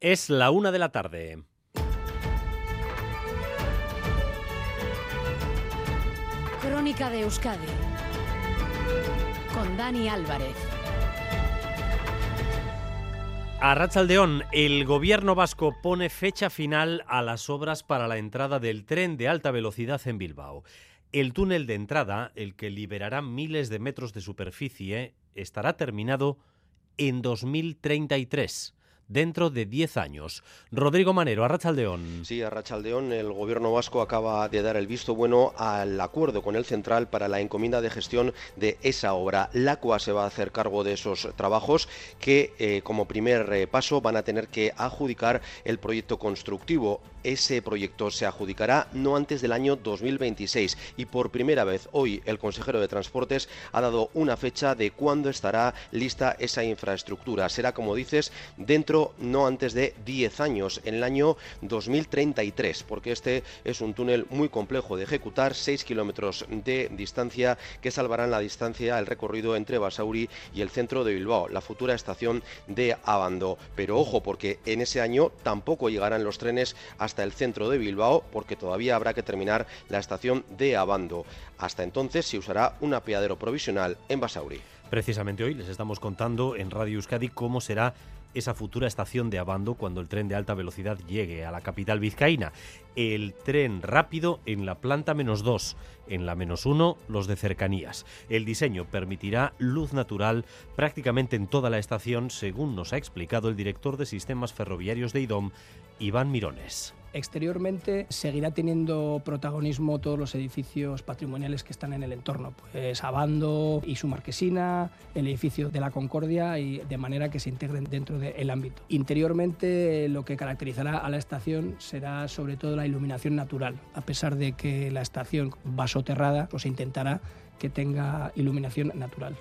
Es la una de la tarde. Crónica de Euskadi con Dani Álvarez. A Rachaldeón, el gobierno vasco pone fecha final a las obras para la entrada del tren de alta velocidad en Bilbao. El túnel de entrada, el que liberará miles de metros de superficie, estará terminado en 2033 dentro de 10 años. Rodrigo Manero, Arrachaldeón. Sí, Arrachaldeón, el gobierno vasco acaba de dar el visto bueno al acuerdo con el central para la encomienda de gestión de esa obra. La CUA se va a hacer cargo de esos trabajos que eh, como primer eh, paso van a tener que adjudicar el proyecto constructivo. Ese proyecto se adjudicará no antes del año 2026 y por primera vez hoy el consejero de Transportes ha dado una fecha de cuándo estará lista esa infraestructura. Será, como dices, dentro no antes de 10 años, en el año 2033, porque este es un túnel muy complejo de ejecutar, 6 kilómetros de distancia que salvarán la distancia, el recorrido entre Basauri y el centro de Bilbao, la futura estación de Abando. Pero ojo, porque en ese año tampoco llegarán los trenes hasta el centro de Bilbao, porque todavía habrá que terminar la estación de Abando. Hasta entonces se usará un apeadero provisional en Basauri. Precisamente hoy les estamos contando en Radio Euskadi cómo será esa futura estación de Abando cuando el tren de alta velocidad llegue a la capital vizcaína. El tren rápido en la planta menos 2, en la menos 1 los de cercanías. El diseño permitirá luz natural prácticamente en toda la estación, según nos ha explicado el director de sistemas ferroviarios de IDOM, Iván Mirones. Exteriormente seguirá teniendo protagonismo todos los edificios patrimoniales que están en el entorno, pues Abando y su marquesina, el edificio de la Concordia y de manera que se integren dentro del ámbito. Interiormente lo que caracterizará a la estación será sobre todo la iluminación natural, a pesar de que la estación va soterrada, pues se intentará que tenga iluminación natural.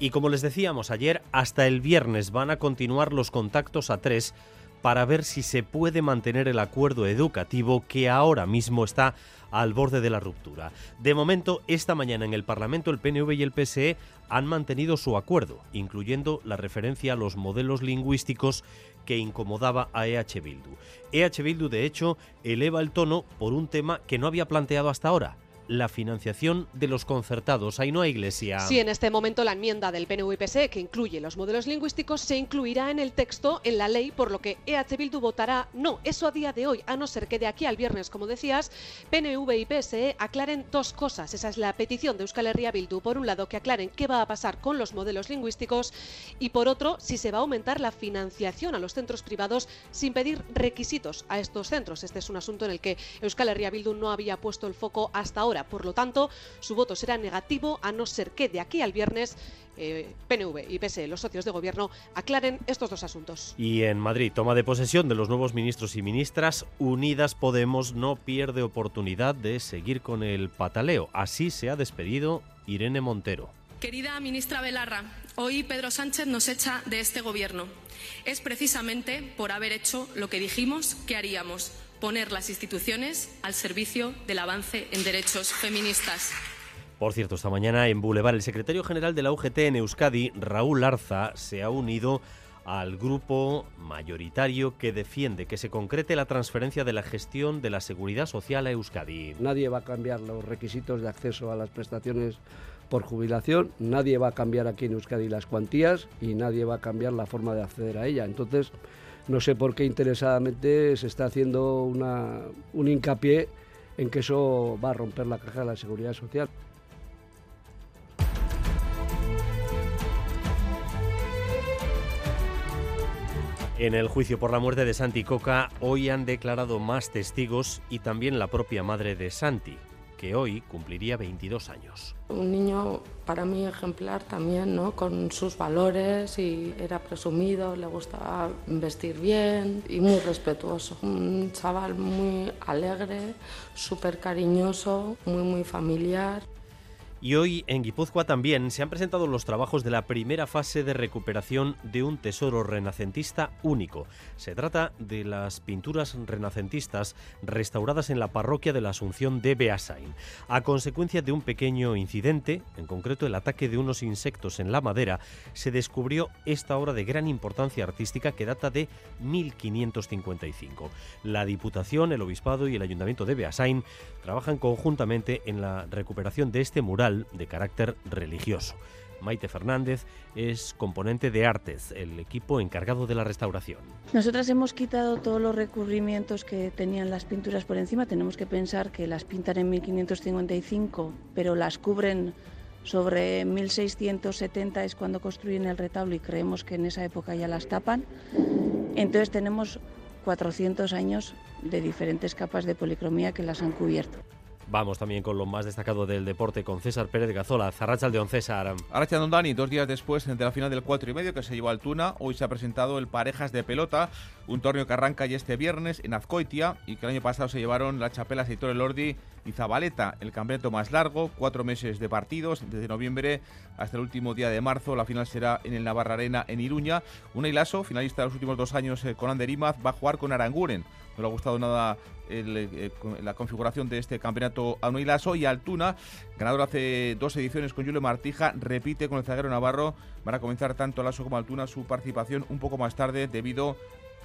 Y como les decíamos ayer, hasta el viernes van a continuar los contactos a tres para ver si se puede mantener el acuerdo educativo que ahora mismo está al borde de la ruptura. De momento, esta mañana en el Parlamento el PNV y el PSE han mantenido su acuerdo, incluyendo la referencia a los modelos lingüísticos que incomodaba a EH Bildu. EH Bildu, de hecho, eleva el tono por un tema que no había planteado hasta ahora, la financiación de los concertados. Ahí no hay iglesia. Sí, en este momento la enmienda del PNV PSE que incluye los modelos lingüísticos se incluirá en el texto, en la ley, por lo que EH Bildu votará no. Eso a día de hoy, a no ser que de aquí al viernes, como decías, PNV y PSE aclaren dos cosas. Esa es la petición de Euskal Herria Bildu. Por un lado, que aclaren qué va a pasar con los modelos lingüísticos y por otro, si se va a aumentar la financiación a los centros privados sin pedir requisitos a estos centros. Este es un asunto en el que Euskal Herria Bildu no había puesto el foco hasta ahora. Por lo tanto, su voto será negativo a no ser que de aquí al viernes eh, PNV y PSE, los socios de gobierno, aclaren estos dos asuntos. Y en Madrid, toma de posesión de los nuevos ministros y ministras, Unidas Podemos no pierde oportunidad de seguir con el pataleo. Así se ha despedido Irene Montero. Querida ministra Belarra, hoy Pedro Sánchez nos echa de este gobierno. Es precisamente por haber hecho lo que dijimos que haríamos poner las instituciones al servicio del avance en derechos feministas. Por cierto, esta mañana en Boulevard, el secretario general de la UGT en Euskadi, Raúl Arza, se ha unido al grupo mayoritario que defiende que se concrete la transferencia de la gestión de la seguridad social a Euskadi. Nadie va a cambiar los requisitos de acceso a las prestaciones por jubilación, nadie va a cambiar aquí en Euskadi las cuantías y nadie va a cambiar la forma de acceder a ella. Entonces, no sé por qué interesadamente se está haciendo un hincapié en que eso va a romper la caja de la seguridad social. En el juicio por la muerte de Santi Coca, hoy han declarado más testigos y también la propia madre de Santi, que hoy cumpliría 22 años. Un niño para mí ejemplar también, ¿no? Con sus valores y era presumido, le gustaba vestir bien y muy respetuoso. Un chaval muy alegre, súper cariñoso, muy muy familiar. Y hoy en Guipúzcoa también se han presentado los trabajos de la primera fase de recuperación de un tesoro renacentista único. Se trata de las pinturas renacentistas restauradas en la parroquia de la Asunción de Beasain. A consecuencia de un pequeño incidente, en concreto el ataque de unos insectos en la madera, se descubrió esta obra de gran importancia artística que data de 1555. La Diputación, el Obispado y el Ayuntamiento de Beasain trabajan conjuntamente en la recuperación de este mural de carácter religioso. Maite Fernández es componente de Artes, el equipo encargado de la restauración. Nosotras hemos quitado todos los recurrimientos que tenían las pinturas por encima. Tenemos que pensar que las pintan en 1555, pero las cubren sobre 1670 es cuando construyen el retablo y creemos que en esa época ya las tapan. Entonces tenemos 400 años de diferentes capas de policromía que las han cubierto. Vamos también con lo más destacado del deporte con César Pérez Gazola. Zarracha León César. Arracha Don Dani, dos días después de la final del 4 y medio que se llevó al Tuna, hoy se ha presentado el Parejas de Pelota, un torneo que arranca ya este viernes en Azcoitia y que el año pasado se llevaron la Chapela Seitor Lordi y Zabaleta, el campeonato más largo, cuatro meses de partidos, desde noviembre hasta el último día de marzo. La final será en el Navarra Arena en Iruña. Una Ilaso, finalista de los últimos dos años eh, con Ander Imaz, va a jugar con Aranguren. No le ha gustado nada eh, la configuración de este campeonato a Lasso y Altuna, ganador hace dos ediciones con Julio Martija, repite con el zaguero Navarro. Van a comenzar tanto Lasso como Altuna su participación un poco más tarde debido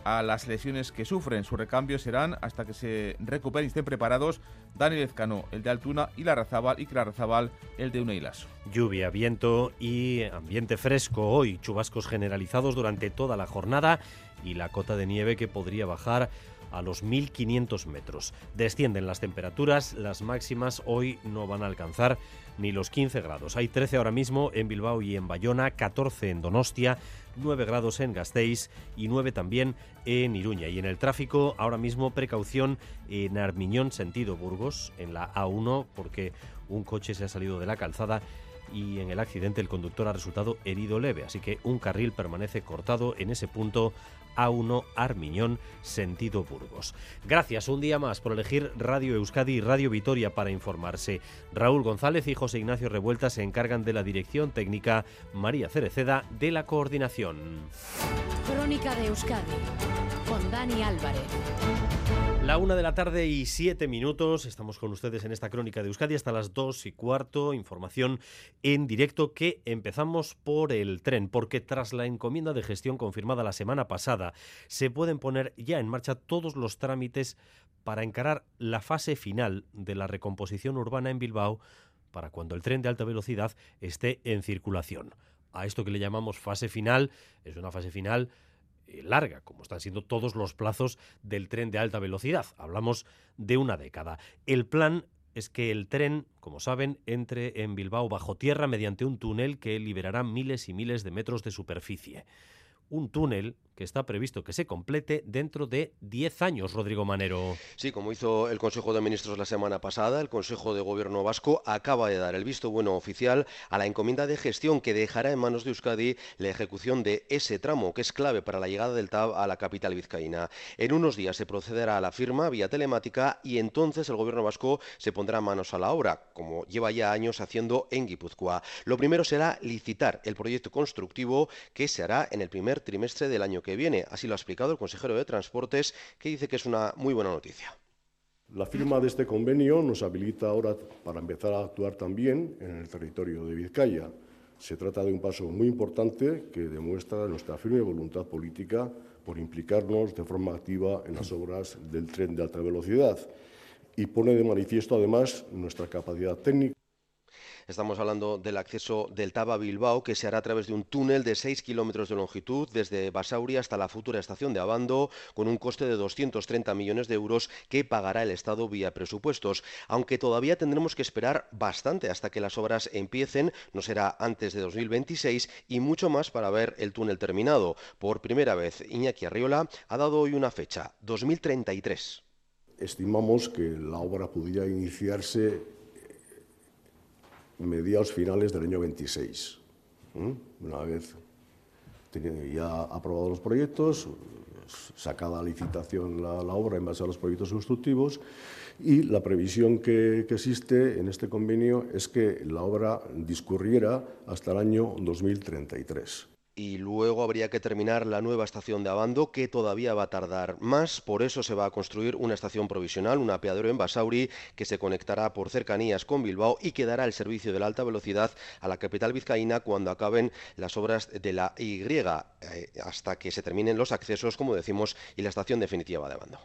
a las lesiones que sufren. Sus recambios serán hasta que se recuperen y estén preparados Daniel Ezcano, el de Altuna, y Larrazabal, y Clarazabal, el de Uneilaso. Lluvia, viento y ambiente fresco hoy, chubascos generalizados durante toda la jornada y la cota de nieve que podría bajar a los 1500 metros. Descienden las temperaturas, las máximas hoy no van a alcanzar ni los 15 grados. Hay 13 ahora mismo en Bilbao y en Bayona, 14 en Donostia, 9 grados en Gasteiz y 9 también en Iruña. Y en el tráfico, ahora mismo precaución en Armiñón, sentido Burgos, en la A1, porque un coche se ha salido de la calzada y en el accidente el conductor ha resultado herido leve, así que un carril permanece cortado en ese punto a1 Armiñón, sentido Burgos. Gracias un día más por elegir Radio Euskadi y Radio Vitoria para informarse. Raúl González y José Ignacio Revuelta se encargan de la dirección técnica, María Cereceda de la coordinación. Crónica de Euskadi con Dani Álvarez. La una de la tarde y siete minutos. Estamos con ustedes en esta crónica de Euskadi hasta las dos y cuarto. Información en directo que empezamos por el tren, porque tras la encomienda de gestión confirmada la semana pasada, se pueden poner ya en marcha todos los trámites para encarar la fase final de la recomposición urbana en Bilbao para cuando el tren de alta velocidad esté en circulación. A esto que le llamamos fase final, es una fase final eh, larga, como están siendo todos los plazos del tren de alta velocidad. Hablamos de una década. El plan es que el tren, como saben, entre en Bilbao bajo tierra mediante un túnel que liberará miles y miles de metros de superficie. Un túnel que está previsto que se complete dentro de 10 años, Rodrigo Manero. Sí, como hizo el Consejo de Ministros la semana pasada, el Consejo de Gobierno Vasco acaba de dar el visto bueno oficial a la encomienda de gestión que dejará en manos de Euskadi la ejecución de ese tramo, que es clave para la llegada del TAB a la capital vizcaína. En unos días se procederá a la firma vía telemática y entonces el Gobierno Vasco se pondrá manos a la obra, como lleva ya años haciendo en Guipúzcoa. Lo primero será licitar el proyecto constructivo que se hará en el primer trimestre del año que viene. Así lo ha explicado el consejero de Transportes, que dice que es una muy buena noticia. La firma de este convenio nos habilita ahora para empezar a actuar también en el territorio de Vizcaya. Se trata de un paso muy importante que demuestra nuestra firme voluntad política por implicarnos de forma activa en las obras del tren de alta velocidad y pone de manifiesto además nuestra capacidad técnica Estamos hablando del acceso del Taba Bilbao, que se hará a través de un túnel de 6 kilómetros de longitud desde Basauri hasta la futura estación de Abando, con un coste de 230 millones de euros que pagará el Estado vía presupuestos. Aunque todavía tendremos que esperar bastante hasta que las obras empiecen, no será antes de 2026 y mucho más para ver el túnel terminado. Por primera vez, Iñaki Arriola ha dado hoy una fecha, 2033. Estimamos que la obra pudiera iniciarse mediados finales del año 26. Una vez ya aprobados los proyectos, sacada a licitación la, la, obra en base a los proyectos constructivos y la previsión que, que, existe en este convenio es que la obra discurriera hasta el año 2033 y luego habría que terminar la nueva estación de Abando, que todavía va a tardar más. Por eso se va a construir una estación provisional, un apeadero en Basauri, que se conectará por cercanías con Bilbao y que dará el servicio de la alta velocidad a la capital vizcaína cuando acaben las obras de la Y, eh, hasta que se terminen los accesos, como decimos, y la estación definitiva de Abando.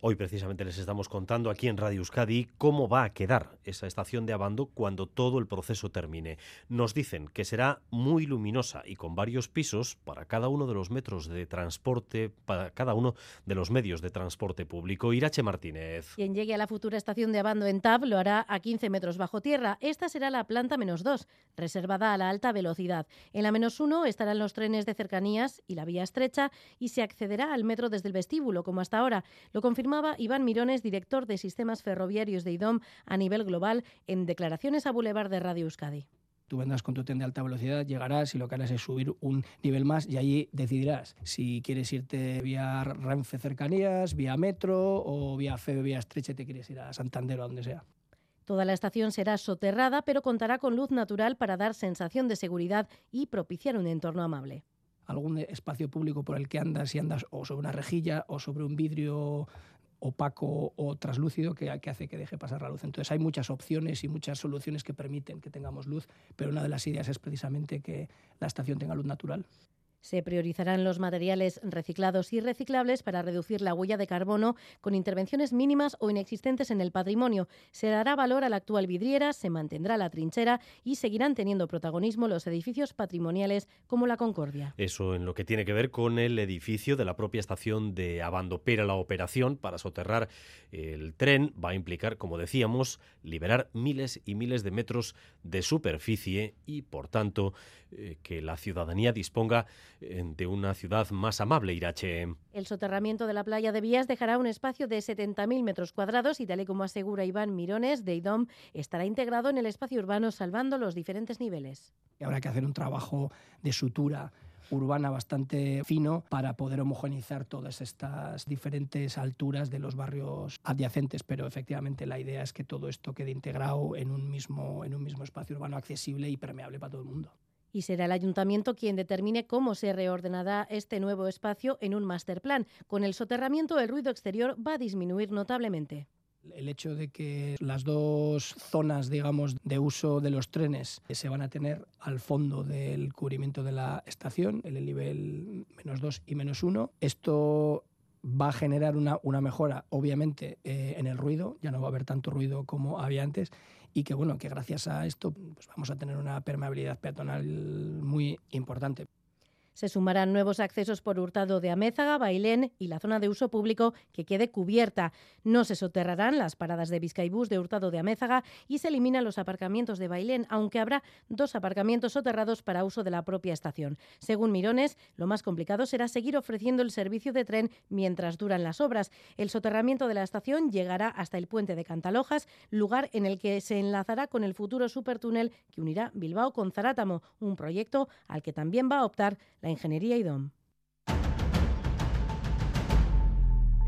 Hoy precisamente les estamos contando aquí en Radio Euskadi cómo va a quedar esa estación de Abando cuando todo el proceso termine. Nos dicen que será muy luminosa y con varios pisos para cada uno de los metros de transporte, para cada uno de los medios de transporte público. Irache Martínez. Quien llegue a la futura estación de Abando en TAB lo hará a 15 metros bajo tierra. Esta será la planta menos 2, reservada a la alta velocidad. En la menos 1 estarán los trenes de cercanías y la vía estrecha y se accederá al metro desde el vestíbulo, como hasta ahora. Lo confirma Iván Mirones, director de Sistemas Ferroviarios de IDOM a nivel global, en declaraciones a Boulevard de Radio Euskadi. Tú vendrás con tu tren de alta velocidad, llegarás y lo que harás es subir un nivel más y allí decidirás si quieres irte vía Renfe cercanías, vía metro o vía FEB, vía estrecha y te quieres ir a Santander o a donde sea. Toda la estación será soterrada, pero contará con luz natural para dar sensación de seguridad y propiciar un entorno amable algún espacio público por el que andas y andas o sobre una rejilla o sobre un vidrio opaco o traslúcido que, hace que deje pasar la luz. Entonces hay muchas opciones y muchas soluciones que permiten que tengamos luz, pero una de las ideas es precisamente que la estación tenga luz natural. Se priorizarán los materiales reciclados y reciclables para reducir la huella de carbono con intervenciones mínimas o inexistentes en el patrimonio. Se dará valor a la actual vidriera, se mantendrá la trinchera y seguirán teniendo protagonismo los edificios patrimoniales como la Concordia. Eso en lo que tiene que ver con el edificio de la propia estación de Abando. Pero la operación para soterrar el tren va a implicar, como decíamos, liberar miles y miles de metros de superficie y, por tanto, eh, que la ciudadanía disponga eh, de una ciudad más amable, Irache. El soterramiento de la playa de Vías dejará un espacio de 70.000 metros cuadrados y, tal y como asegura Iván Mirones de IDOM, estará integrado en el espacio urbano salvando los diferentes niveles. habrá que hacer un trabajo de sutura urbana bastante fino para poder homogeneizar todas estas diferentes alturas de los barrios adyacentes, pero efectivamente la idea es que todo esto quede integrado en un mismo, en un mismo espacio urbano accesible y permeable para todo el mundo y será el ayuntamiento quien determine cómo se reordenará este nuevo espacio en un master plan. Con el soterramiento, el ruido exterior va a disminuir notablemente. El hecho de que las dos zonas, digamos, de uso de los trenes se van a tener al fondo del cubrimiento de la estación, en el nivel menos 2 y menos 1, esto va a generar una, una mejora, obviamente, eh, en el ruido, ya no va a haber tanto ruido como había antes, y que bueno, que gracias a esto pues vamos a tener una permeabilidad peatonal muy importante. Se sumarán nuevos accesos por Hurtado de Amézaga, Bailén y la zona de uso público que quede cubierta. No se soterrarán las paradas de Vizcaibús de Hurtado de Amézaga y se eliminan los aparcamientos de Bailén, aunque habrá dos aparcamientos soterrados para uso de la propia estación. Según Mirones, lo más complicado será seguir ofreciendo el servicio de tren mientras duran las obras. El soterramiento de la estación llegará hasta el puente de Cantalojas, lugar en el que se enlazará con el futuro supertúnel que unirá Bilbao con Zarátamo, un proyecto al que también va a optar la ingeniería IDOM.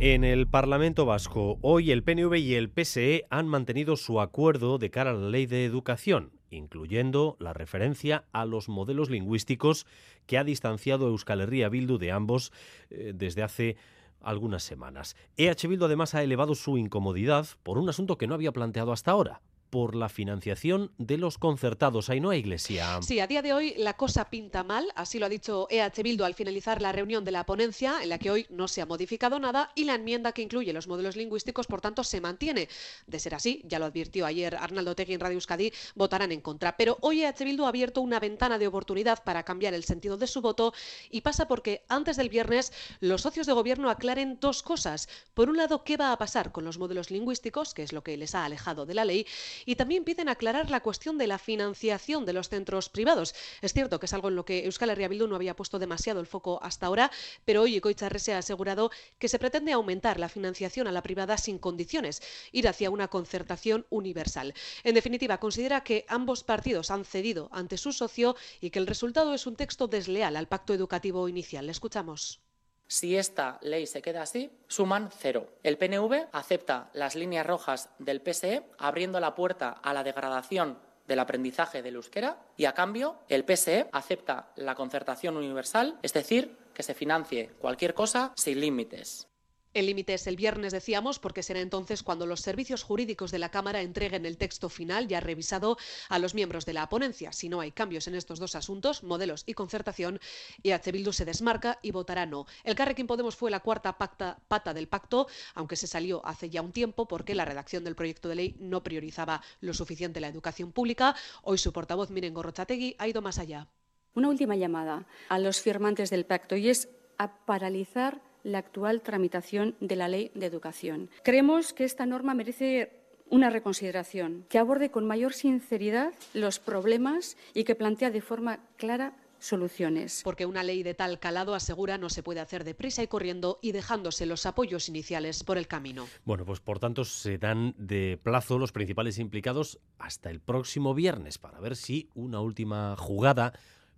En el Parlamento Vasco, hoy el PNV y el PSE han mantenido su acuerdo de cara a la ley de educación, incluyendo la referencia a los modelos lingüísticos que ha distanciado Euskal Herria Bildu de ambos eh, desde hace algunas semanas. EH Bildu además ha elevado su incomodidad por un asunto que no había planteado hasta ahora, por la financiación de los concertados. Ainhoa Iglesia. Sí, a día de hoy la cosa pinta mal, así lo ha dicho EH Bildu al finalizar la reunión de la ponencia, en la que hoy no se ha modificado nada y la enmienda que incluye los modelos lingüísticos, por tanto, se mantiene. De ser así, ya lo advirtió ayer Arnaldo Tegui en Radio Euskadi, votarán en contra. Pero hoy EH Bildu ha abierto una ventana de oportunidad para cambiar el sentido de su voto y pasa porque antes del viernes los socios de gobierno aclaren dos cosas. Por un lado, qué va a pasar con los modelos lingüísticos, que es lo que les ha alejado de la ley, y también piden aclarar la cuestión de la financiación de los centros privados. Es cierto que es algo en lo que Euskal Herria Bildu no había puesto demasiado el foco hasta ahora, pero hoy se ha asegurado que se pretende aumentar la financiación a la privada sin condiciones, ir hacia una concertación universal. En definitiva, considera que ambos partidos han cedido ante su socio y que el resultado es un texto desleal al pacto educativo inicial. Escuchamos. Si esta ley se queda así, suman cero. El PNV acepta las líneas rojas del PSE, abriendo la puerta a la degradación del aprendizaje del euskera y, a cambio, el PSE acepta la concertación universal, es decir, que se financie cualquier cosa sin límites. El límite es el viernes, decíamos, porque será entonces cuando los servicios jurídicos de la Cámara entreguen el texto final ya revisado a los miembros de la ponencia. Si no hay cambios en estos dos asuntos, modelos y concertación, EH Bildu se desmarca y votará no. El Carrequín Podemos fue la cuarta pata del pacto, aunque se salió hace ya un tiempo porque la redacción del proyecto de ley no priorizaba lo suficiente la educación pública. Hoy su portavoz, Miren Gorrochategui, ha ido más allá. Una última llamada a los firmantes del pacto y es a paralizar la actual tramitación de la Ley de Educación. Creemos que esta norma merece una reconsideración, que aborde con mayor sinceridad los problemas y que plantea de forma clara soluciones. Porque una ley de tal calado asegura no se puede hacer deprisa y corriendo y dejándose los apoyos iniciales por el camino. Bueno, pues por tanto se dan de plazo los principales implicados hasta el próximo viernes para ver si una última jugada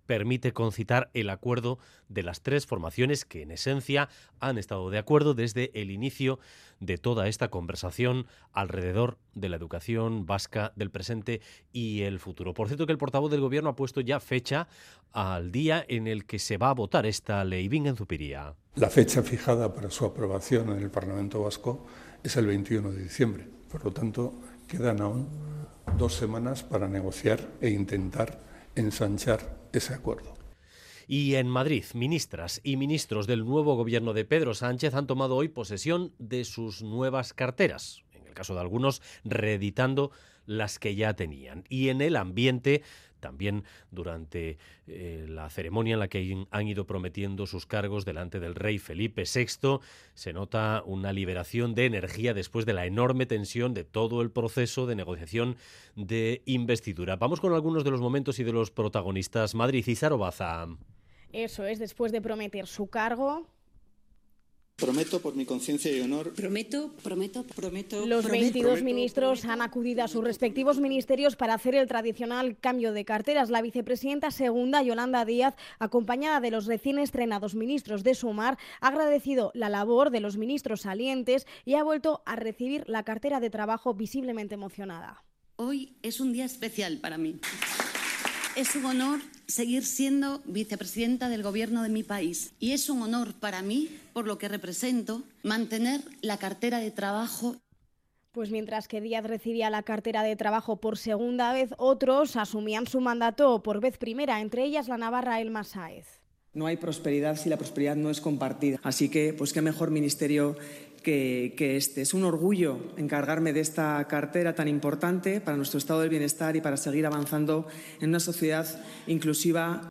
permite concitar el acuerdo de las tres formaciones que en esencia han estado de acuerdo desde el inicio de toda esta conversación alrededor de la educación vasca del presente y el futuro. Por cierto que el portavoz del gobierno ha puesto ya fecha al día en el que se va a votar esta ley. en Zupiría. La fecha fijada para su aprobación en el Parlamento vasco es el 21 de diciembre. Por lo tanto, quedan aún dos semanas para negociar e intentar ensanchar ese acuerdo. Y en Madrid, ministras y ministros del nuevo gobierno de Pedro Sánchez han tomado hoy posesión de sus nuevas carteras, en el caso de algunos reeditando las que ya tenían. Y en el ambiente también durante eh, la ceremonia en la que han ido prometiendo sus cargos delante del rey Felipe VI, se nota una liberación de energía después de la enorme tensión de todo el proceso de negociación de investidura. Vamos con algunos de los momentos y de los protagonistas. Madrid y Sarobaza. Eso es, después de prometer su cargo, Prometo por mi conciencia y honor. Prometo, prometo, prometo. Los 22 ministros han acudido a sus respectivos ministerios para hacer el tradicional cambio de carteras. La vicepresidenta segunda, Yolanda Díaz, acompañada de los recién estrenados ministros de Sumar, ha agradecido la labor de los ministros salientes y ha vuelto a recibir la cartera de trabajo visiblemente emocionada. Hoy es un día especial para mí. Es un honor seguir siendo vicepresidenta del Gobierno de mi país y es un honor para mí, por lo que represento, mantener la cartera de trabajo pues mientras que Díaz recibía la cartera de trabajo por segunda vez, otros asumían su mandato por vez primera, entre ellas la navarra Elma Sáez. No hay prosperidad si la prosperidad no es compartida. Así que, pues qué mejor ministerio que, este. Es un orgullo encargarme de esta cartera tan importante para nuestro estado del bienestar y para seguir avanzando en una sociedad inclusiva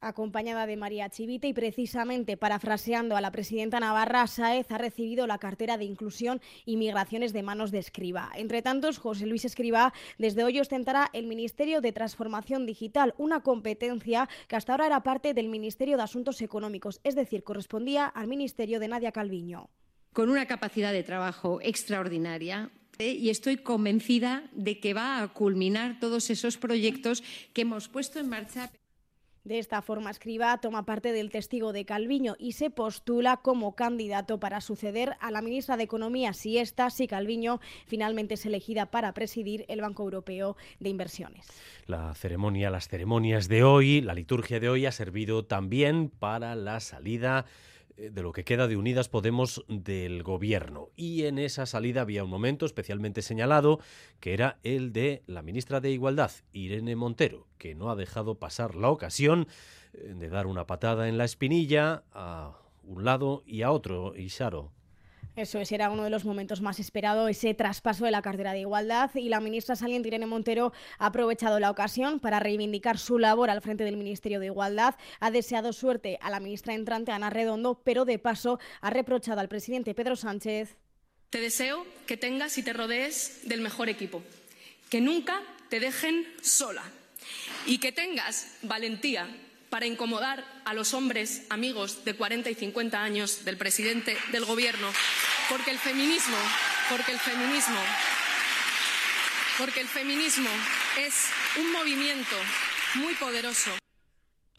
acompañada de María Chivite y precisamente parafraseando a la presidenta Navarra, Sáez ha recibido la cartera de Inclusión y Migraciones de manos de Escriba. Entre tantos, José Luis Escriba desde hoy ostentará el Ministerio de Transformación Digital, una competencia que hasta ahora era parte del Ministerio de Asuntos Económicos, es decir, correspondía al Ministerio de Nadia Calviño con una capacidad de trabajo extraordinaria ¿eh? y estoy convencida de que va a culminar todos esos proyectos que hemos puesto en marcha. De esta forma, Escriba toma parte del testigo de Calviño y se postula como candidato para suceder a la ministra de Economía si esta, si Calviño, finalmente es elegida para presidir el Banco Europeo de Inversiones. La ceremonia, las ceremonias de hoy, la liturgia de hoy ha servido también para la salida de lo que queda de Unidas Podemos del gobierno. Y en esa salida había un momento especialmente señalado, que era el de la ministra de Igualdad, Irene Montero, que no ha dejado pasar la ocasión eh, de dar una patada en la espinilla a un lado y a otro, y eso es, era uno de los momentos más esperados, ese traspaso de la cartera de igualdad. Y la ministra saliente Irene Montero ha aprovechado la ocasión para reivindicar su labor al frente del Ministerio de Igualdad, ha deseado suerte a la ministra entrante Ana Redondo, pero de paso ha reprochado al presidente Pedro Sánchez. Te deseo que tengas y te rodees del mejor equipo, que nunca te dejen sola. Y que tengas valentía para incomodar a los hombres amigos de 40 y 50 años del presidente del Gobierno, porque el feminismo, porque el feminismo, porque el feminismo es un movimiento muy poderoso.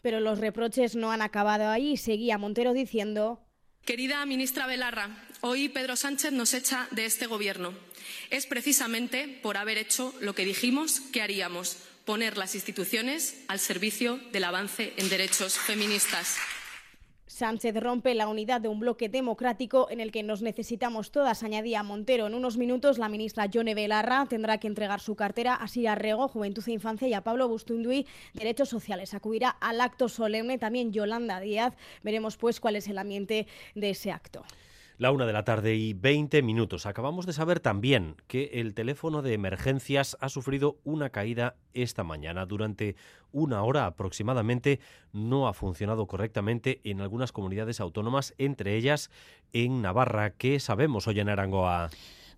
Pero los reproches no han acabado ahí. Seguía Montero diciendo Querida ministra Belarra, hoy Pedro Sánchez nos echa de este Gobierno. Es precisamente por haber hecho lo que dijimos que haríamos, poner las instituciones al servicio del avance en derechos feministas. Sánchez rompe la unidad de un bloque democrático en el que nos necesitamos todas, añadía Montero. En unos minutos, la ministra Yone Belarra tendrá que entregar su cartera a Sira Rego, Juventud e Infancia, y a Pablo Bustunduy, Derechos Sociales. Acudirá al acto solemne también Yolanda Díaz. Veremos pues cuál es el ambiente de ese acto. La una de la tarde y 20 minutos. Acabamos de saber también que el teléfono de emergencias ha sufrido una caída esta mañana. Durante una hora aproximadamente no ha funcionado correctamente en algunas comunidades autónomas, entre ellas en Navarra. ¿Qué sabemos hoy en Arangoa?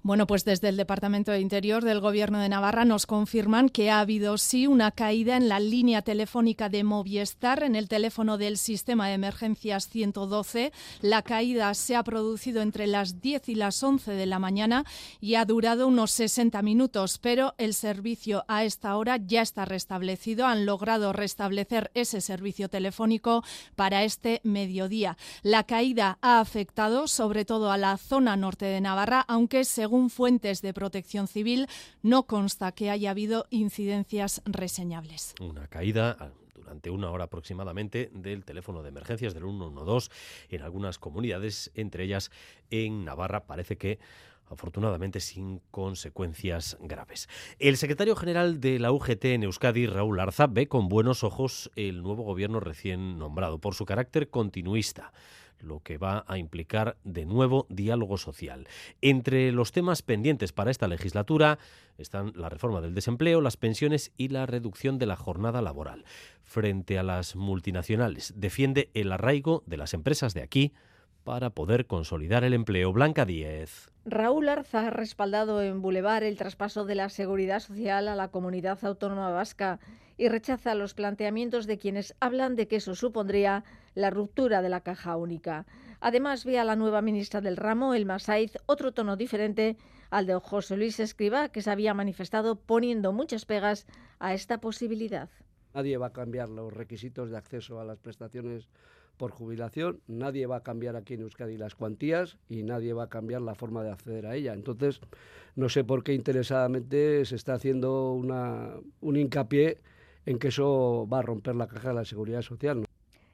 Bueno, pues desde el Departamento de Interior del Gobierno de Navarra nos confirman que ha habido sí una caída en la línea telefónica de Movistar, en el teléfono del sistema de emergencias 112. La caída se ha producido entre las 10 y las 11 de la mañana y ha durado unos 60 minutos, pero el servicio a esta hora ya está restablecido. Han logrado restablecer ese servicio telefónico para este mediodía. La caída ha afectado sobre todo a la zona norte de Navarra, aunque según según fuentes de protección civil, no consta que haya habido incidencias reseñables. Una caída ah, durante una hora aproximadamente del teléfono de emergencias del 112 en algunas comunidades, entre ellas en Navarra. Parece que afortunadamente sin consecuencias graves. El secretario general de la UGT en Euskadi, Raúl Arza, ve con buenos ojos el nuevo gobierno recién nombrado por su carácter continuista lo que va a implicar de nuevo diálogo social. Entre los temas pendientes para esta legislatura están la reforma del desempleo, las pensiones y la reducción de la jornada laboral. Frente a las multinacionales, defiende el arraigo de las empresas de aquí para poder consolidar el empleo. Blanca 10. Raúl Arza ha respaldado en Boulevard el traspaso de la seguridad social a la comunidad autónoma vasca y rechaza los planteamientos de quienes hablan de que eso supondría la ruptura de la caja única. Además, ve a la nueva ministra del ramo, el Masaiz, otro tono diferente al de José Luis Escriba, que se había manifestado poniendo muchas pegas a esta posibilidad. Nadie va a cambiar los requisitos de acceso a las prestaciones por jubilación, nadie va a cambiar aquí en Euskadi las cuantías y nadie va a cambiar la forma de acceder a ella. Entonces, no sé por qué interesadamente se está haciendo una, un hincapié en que eso va a romper la caja de la seguridad social.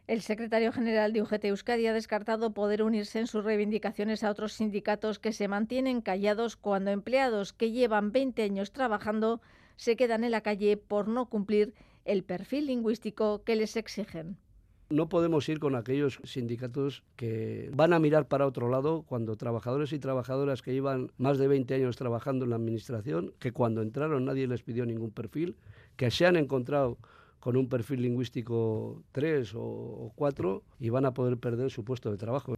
El secretario general de UGT Euskadi ha descartado poder unirse en sus reivindicaciones a otros sindicatos que se mantienen callados cuando empleados que llevan 20 años trabajando se quedan en la calle por no cumplir el perfil lingüístico que les exigen. No podemos ir con aquellos sindicatos que van a mirar para otro lado cuando trabajadores y trabajadoras que llevan más de 20 años trabajando en la administración, que cuando entraron nadie les pidió ningún perfil, que se han encontrado con un perfil lingüístico 3 o 4 y van a poder perder su puesto de trabajo.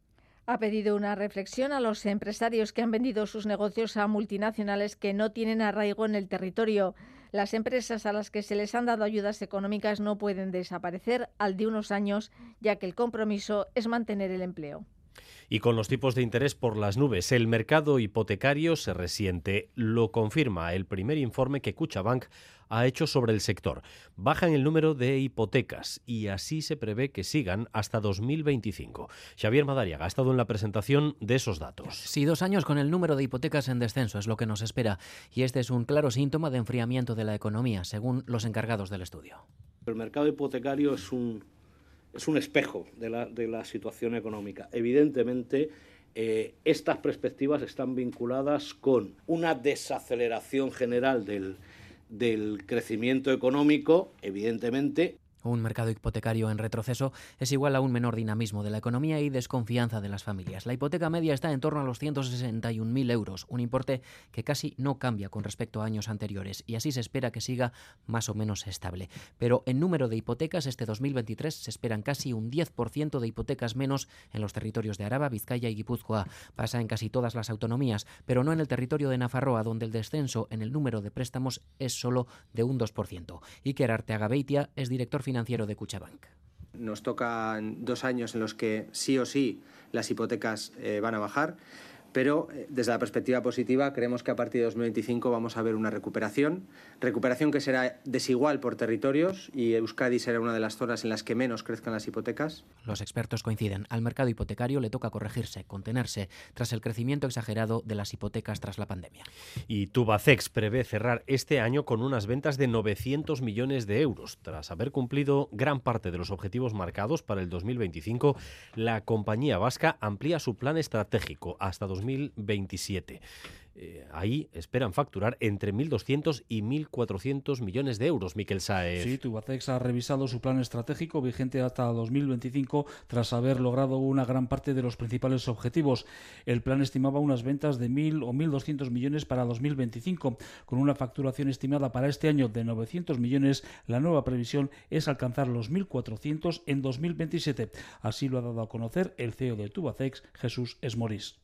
Ha pedido una reflexión a los empresarios que han vendido sus negocios a multinacionales que no tienen arraigo en el territorio. Las empresas a las que se les han dado ayudas económicas no pueden desaparecer al de unos años, ya que el compromiso es mantener el empleo. Y con los tipos de interés por las nubes, el mercado hipotecario se resiente. Lo confirma el primer informe que Cuchabank ha hecho sobre el sector. Bajan el número de hipotecas y así se prevé que sigan hasta 2025. Xavier Madariaga ha estado en la presentación de esos datos. Sí, dos años con el número de hipotecas en descenso es lo que nos espera y este es un claro síntoma de enfriamiento de la economía, según los encargados del estudio. El mercado hipotecario es un es un espejo de la, situación económica. Evidentemente, eh, estas perspectivas están vinculadas con una desaceleración general del, del crecimiento económico, evidentemente, un mercado hipotecario en retroceso es igual a un menor dinamismo de la economía y desconfianza de las familias. La hipoteca media está en torno a los 161.000 euros, un importe que casi no cambia con respecto a años anteriores y así se espera que siga más o menos estable. Pero en número de hipotecas, este 2023 se esperan casi un 10% de hipotecas menos en los territorios de Araba, Vizcaya y Guipúzcoa. Pasa en casi todas las autonomías, pero no en el territorio de Nafarroa, donde el descenso en el número de préstamos es solo de un 2%. Iker Arteaga Beitia es director financiero de Cuchabank. Nos tocan dos años en los que sí o sí las hipotecas eh, van a bajar. Pero eh, desde la perspectiva positiva creemos que a partir de 2025 vamos a ver una recuperación, recuperación que será desigual por territorios y Euskadi será una de las zonas en las que menos crezcan las hipotecas. Los expertos coinciden, al mercado hipotecario le toca corregirse, contenerse, tras el crecimiento exagerado de las hipotecas tras la pandemia. Y Tubacex prevé cerrar este año con unas ventas de 900 millones de euros. Tras haber cumplido gran parte de los objetivos marcados para el 2025, la compañía vasca amplía su plan estratégico hasta 2027. Eh, ahí esperan facturar entre 1.200 y 1.400 millones de euros, Miquel Saez. Sí, Tubacex ha revisado su plan estratégico vigente hasta 2025 tras haber logrado una gran parte de los principales objetivos. El plan estimaba unas ventas de 1.000 o 1.200 millones para 2025. Con una facturación estimada para este año de 900 millones, la nueva previsión es alcanzar los 1.400 en 2027. Así lo ha dado a conocer el CEO de Tubacex, Jesús Esmorís.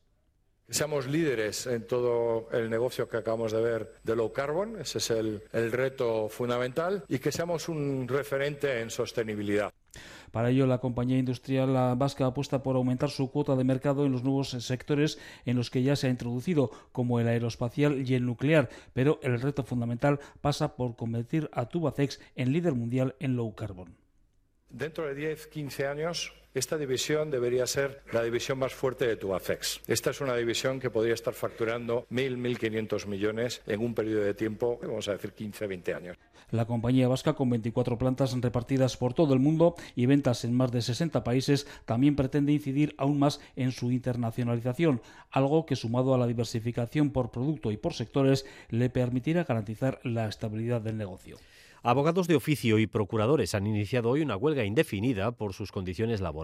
Seamos líderes en todo el negocio que acabamos de ver de low carbon, ese es el, el, reto fundamental, y que seamos un referente en sostenibilidad. Para ello, la compañía industrial vasca apuesta por aumentar su cuota de mercado en los nuevos sectores en los que ya se ha introducido, como el aeroespacial y el nuclear, pero el reto fundamental pasa por convertir a Tubacex en líder mundial en low carbon. Dentro de 10, 15 años esta división debería ser la división más fuerte de Tubacex. Esta es una división que podría estar facturando 1.000, 1.500 millones en un periodo de tiempo, vamos a decir 15, 20 años. La compañía vasca, con 24 plantas repartidas por todo el mundo y ventas en más de 60 países, también pretende incidir aún más en su internacionalización, algo que sumado a la diversificación por producto y por sectores le permitirá garantizar la estabilidad del negocio. Abogados de oficio y procuradores han iniciado hoy una huelga indefinida por sus condiciones laborales,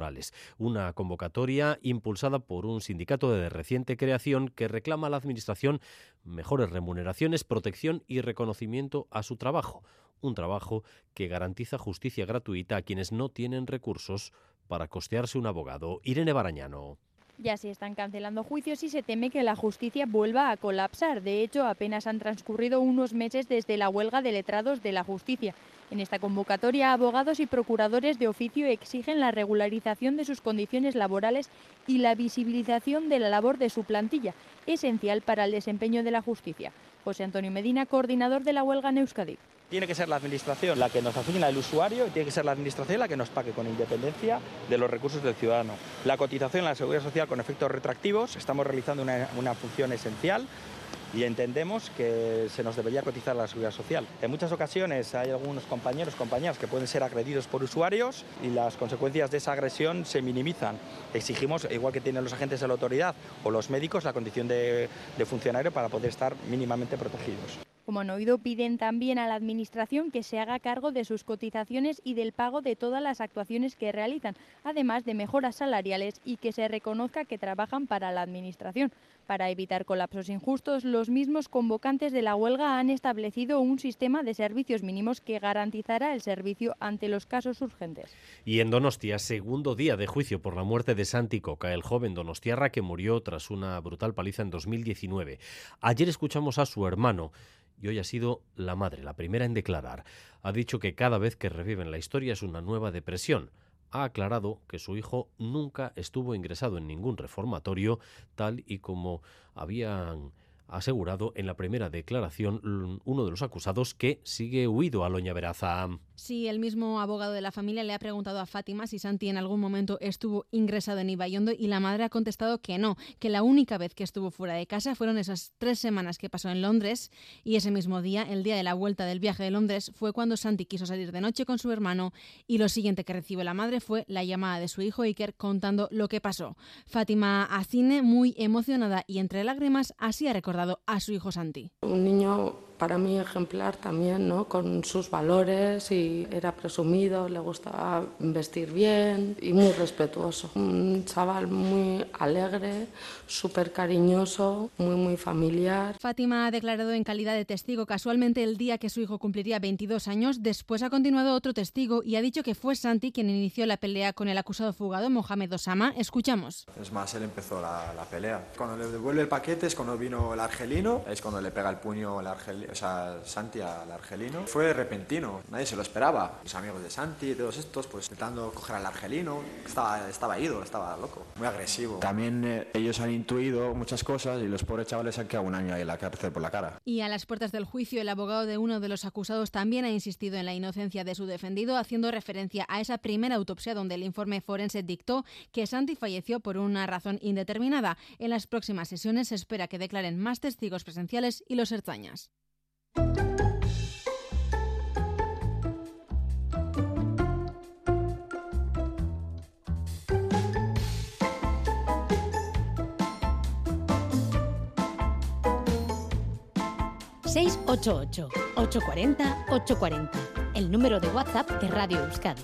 una convocatoria impulsada por un sindicato de reciente creación que reclama a la Administración mejores remuneraciones, protección y reconocimiento a su trabajo, un trabajo que garantiza justicia gratuita a quienes no tienen recursos para costearse un abogado. Irene Barañano. Ya se están cancelando juicios y se teme que la justicia vuelva a colapsar. De hecho, apenas han transcurrido unos meses desde la huelga de letrados de la justicia. En esta convocatoria, abogados y procuradores de oficio exigen la regularización de sus condiciones laborales y la visibilización de la labor de su plantilla, esencial para el desempeño de la justicia. José Antonio Medina, coordinador de la huelga en. Tiene que ser la Administración la que nos asigna el usuario y tiene que ser la Administración la que nos pague con independencia de los recursos del ciudadano. La cotización en la Seguridad Social con efectos retractivos, estamos realizando una, una función esencial y entendemos que se nos debería cotizar la seguridad social. En muchas ocasiones hay algunos compañeros, compañeras que pueden ser agredidos por usuarios y las consecuencias de esa agresión se minimizan. Exigimos, igual que tienen los agentes de la autoridad o los médicos, la condición de, de funcionario para poder estar mínimamente protegidos. Como han oído, piden también a la Administración que se haga cargo de sus cotizaciones y del pago de todas las actuaciones que realizan, además de mejoras salariales y que se reconozca que trabajan para la Administración. Para evitar colapsos injustos, los mismos convocantes de la huelga han establecido un sistema de servicios mínimos que garantizará el servicio ante los casos urgentes. Y en Donostia, segundo día de juicio por la muerte de Santi Coca, el joven donostiarra que murió tras una brutal paliza en 2019. Ayer escuchamos a su hermano y hoy ha sido la madre, la primera en declarar. Ha dicho que cada vez que reviven la historia es una nueva depresión. Ha aclarado que su hijo nunca estuvo ingresado en ningún reformatorio, tal y como habían asegurado en la primera declaración uno de los acusados que sigue huido a Loña Veraza. Sí, el mismo abogado de la familia le ha preguntado a Fátima si Santi en algún momento estuvo ingresado en Ibayondo y la madre ha contestado que no, que la única vez que estuvo fuera de casa fueron esas tres semanas que pasó en Londres y ese mismo día, el día de la vuelta del viaje de Londres, fue cuando Santi quiso salir de noche con su hermano y lo siguiente que recibe la madre fue la llamada de su hijo Iker contando lo que pasó. Fátima a cine muy emocionada y entre lágrimas así ha recordado a su hijo Santi. Un niño para mí ejemplar también, ¿no? con sus valores y era presumido, le gustaba vestir bien y muy respetuoso. Un chaval muy alegre, súper cariñoso, muy, muy familiar. Fátima ha declarado en calidad de testigo casualmente el día que su hijo cumpliría 22 años. Después ha continuado otro testigo y ha dicho que fue Santi quien inició la pelea con el acusado fugado Mohamed Osama. Escuchamos. Es más, él empezó la, la pelea. Cuando le devuelve el paquete es cuando vino el argelino, es cuando le pega el puño el argelino o sea, Santi al argelino. Fue repentino, nadie se lo esperaba. Los amigos de Santi y todos estos, pues intentando coger al argelino, estaba, estaba ido, estaba loco, muy agresivo. También eh, ellos han intuido muchas cosas y los pobres chavales han quedado un año ahí en la cárcel por la cara. Y a las puertas del juicio, el abogado de uno de los acusados también ha insistido en la inocencia de su defendido, haciendo referencia a esa primera autopsia donde el informe forense dictó que Santi falleció por una razón indeterminada. En las próximas sesiones se espera que declaren más testigos presenciales y los herzañas. ...688 840 840 el número de WhatsApp de Radio Euskadi.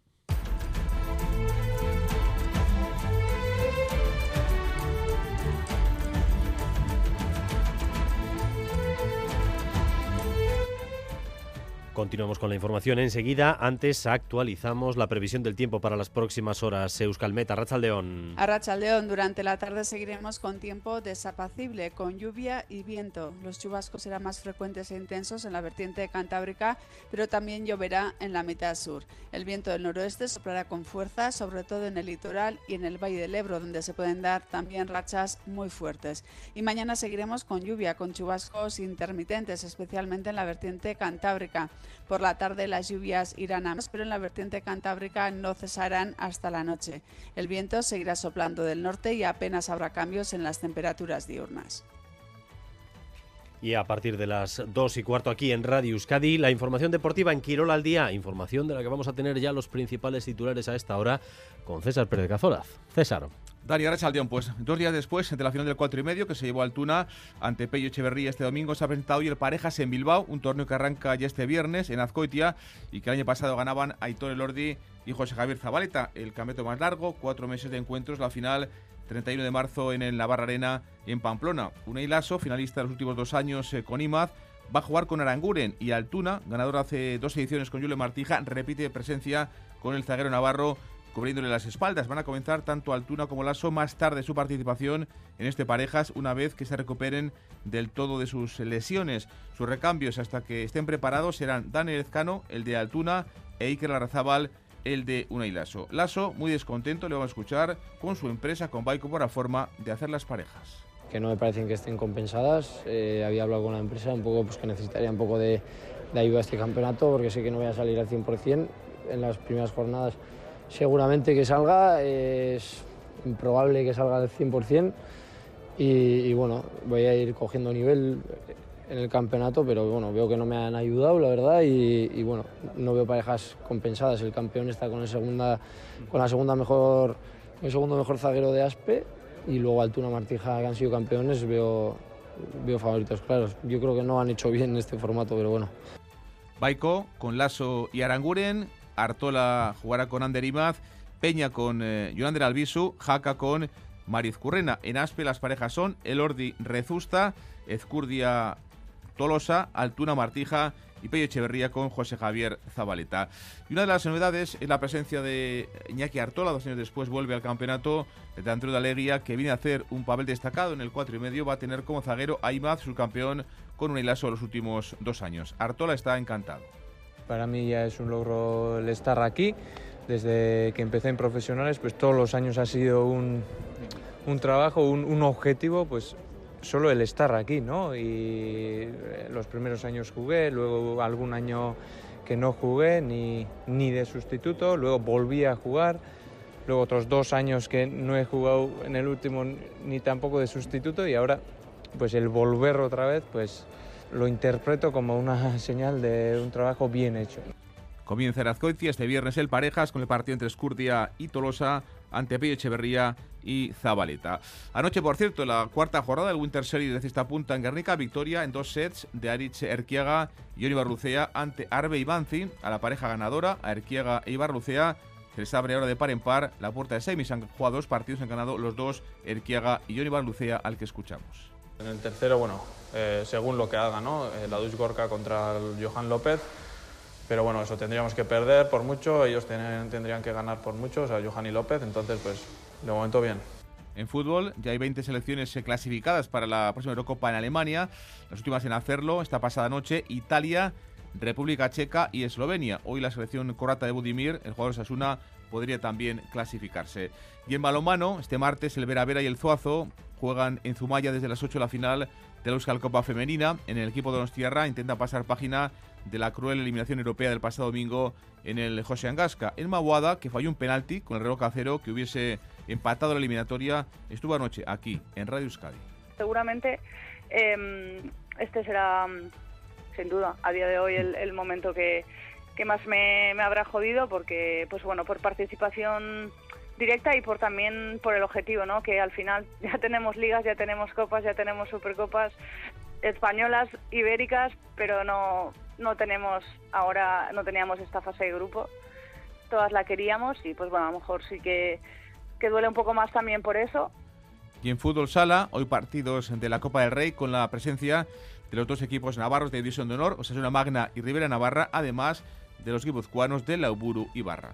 Continuamos con la información enseguida. Antes actualizamos la previsión del tiempo para las próximas horas. Euskalmet, Arrachaldeón. Arrachaldeón, durante la tarde seguiremos con tiempo desapacible, con lluvia y viento. Los chubascos serán más frecuentes e intensos en la vertiente cantábrica, pero también lloverá en la mitad sur. El viento del noroeste soplará con fuerza, sobre todo en el litoral y en el Valle del Ebro, donde se pueden dar también rachas muy fuertes. Y mañana seguiremos con lluvia, con chubascos intermitentes, especialmente en la vertiente cantábrica. Por la tarde las lluvias irán a más, pero en la vertiente cantábrica no cesarán hasta la noche. El viento seguirá soplando del norte y apenas habrá cambios en las temperaturas diurnas. Y a partir de las 2 y cuarto aquí en Radio Euskadi, la información deportiva en Quirol al día, información de la que vamos a tener ya los principales titulares a esta hora con César Pérez Cazoraz. César. Dani Arrachaldeón, pues dos días después de la final del 4 y medio que se llevó al Tuna ante Pello Echeverría este domingo, se ha presentado hoy el Parejas en Bilbao, un torneo que arranca ya este viernes en Azcoitia y que el año pasado ganaban Aitor Elordi y José Javier Zabaleta. El campeonato más largo, cuatro meses de encuentros, la final 31 de marzo en el Navarra Arena en Pamplona. Unai Lasso, finalista de los últimos dos años eh, con Imaz, va a jugar con Aranguren y Altuna, ganador hace dos ediciones con Julio Martija, repite presencia con el zaguero navarro cubriéndole las espaldas. Van a comenzar tanto Altuna como Lasso más tarde su participación en este parejas una vez que se recuperen del todo de sus lesiones. Sus recambios hasta que estén preparados serán Daniel Ezcano, el de Altuna, e Iker Larrazábal, el de Unai Lasso. Lasso, muy descontento, le vamos a escuchar con su empresa, con Baico por la forma de hacer las parejas. Que no me parecen que estén compensadas. Eh, había hablado con la empresa un poco pues, que necesitaría un poco de, de ayuda a este campeonato porque sé que no voy a salir al 100% en las primeras jornadas seguramente que salga, es improbable que salga al 100% y, y, bueno, voy a ir cogiendo nivel en el campeonato, pero bueno, veo que no me han ayudado, la verdad, y, y bueno, no veo parejas compensadas. El campeón está con, el segunda, con la segunda mejor, el segundo mejor zaguero de Aspe y luego Altuna Martija, que han sido campeones, veo, veo favoritos claros. Yo creo que no han hecho bien este formato, pero bueno. Baico con Lasso y Aranguren, Artola jugará con Ander Imaz, Peña con eh, Jonander Albisu, Jaca con Mariz Currena. En Aspe las parejas son Elordi Rezusta, Ezcurdia Tolosa, Altuna Martija y Pello Echeverría con José Javier Zabaleta. Y una de las novedades es la presencia de Iñaki Artola, dos años después vuelve al campeonato de Tantero de Alegría, que viene a hacer un papel destacado en el 4 y medio, va a tener como zaguero a Imaz, su campeón, con un hilazo los últimos dos años. Artola está encantado. Para mí ya es un logro el estar aquí. Desde que empecé en profesionales, pues todos los años ha sido un, un trabajo, un, un, objetivo, pues solo el estar aquí, ¿no? Y los primeros años jugué, luego algún año que no jugué ni, ni de sustituto, luego volví a jugar, luego otros dos años que no he jugado en el último ni tampoco de sustituto y ahora pues el volver otra vez, pues lo interpreto como una señal de un trabajo bien hecho. Comienza en Azcoitia este viernes el Parejas con el partido entre Escurdia y Tolosa ante Pello Echeverría y Zabaleta. Anoche, por cierto, la cuarta jornada del Winter Series de cesta punta en Guernica, victoria en dos sets de Aritz Erquiaga y Olivar Lucea ante Arbe y Banzi, a la pareja ganadora, a Erquiaga e Ibar Lucea. Se les abre ahora de par en par la puerta de semis. Han jugado dos partidos, han ganado los dos, Erquiaga y Olivar Lucea, al que escuchamos. En el tercero, bueno, eh, según lo que haga, ¿no? Eh, la Dush Gorka contra el Johan López. pero bueno, eso tendríamos que perder por mucho, ellos tendrían que ganar por mucho, o sea, Johan y López, entonces pues de momento bien. En fútbol ya hay 20 selecciones clasificadas para la próxima Eurocopa en Alemania, las últimas en hacerlo esta pasada noche, Italia, República Checa y Eslovenia. Hoy la selección corata de Budimir, el jugador Sasuna, podría también clasificarse. Y en balonmano, este martes el Vera Vera y el Zuazo juegan en Zumaya desde las 8 la final de la Euskal Copa Femenina. En el equipo de Donostierra intenta pasar página de la cruel eliminación europea del pasado domingo en el José Angasca. En Maguada, que falló un penalti con el reloj a cero que hubiese empatado la eliminatoria, estuvo anoche aquí, en Radio Euskadi. Seguramente em, este será, sin duda, a día de hoy el, momento que, más me, me, habrá jodido porque, pues bueno, por participación directa y por también por el objetivo, ¿no? Que al final ya tenemos ligas, ya tenemos copas, ya tenemos supercopas españolas, ibéricas, pero no, no tenemos ahora, no teníamos esta fase de grupo. Todas la queríamos y pues bueno, a lo mejor sí que, que duele un poco más también por eso. Y en fútbol sala, hoy partidos de la Copa del Rey con la presencia de los dos equipos navarros de División de Honor, Osasuna Magna y Rivera Navarra, además de los guipuzcoanos de Lauburu y Barra.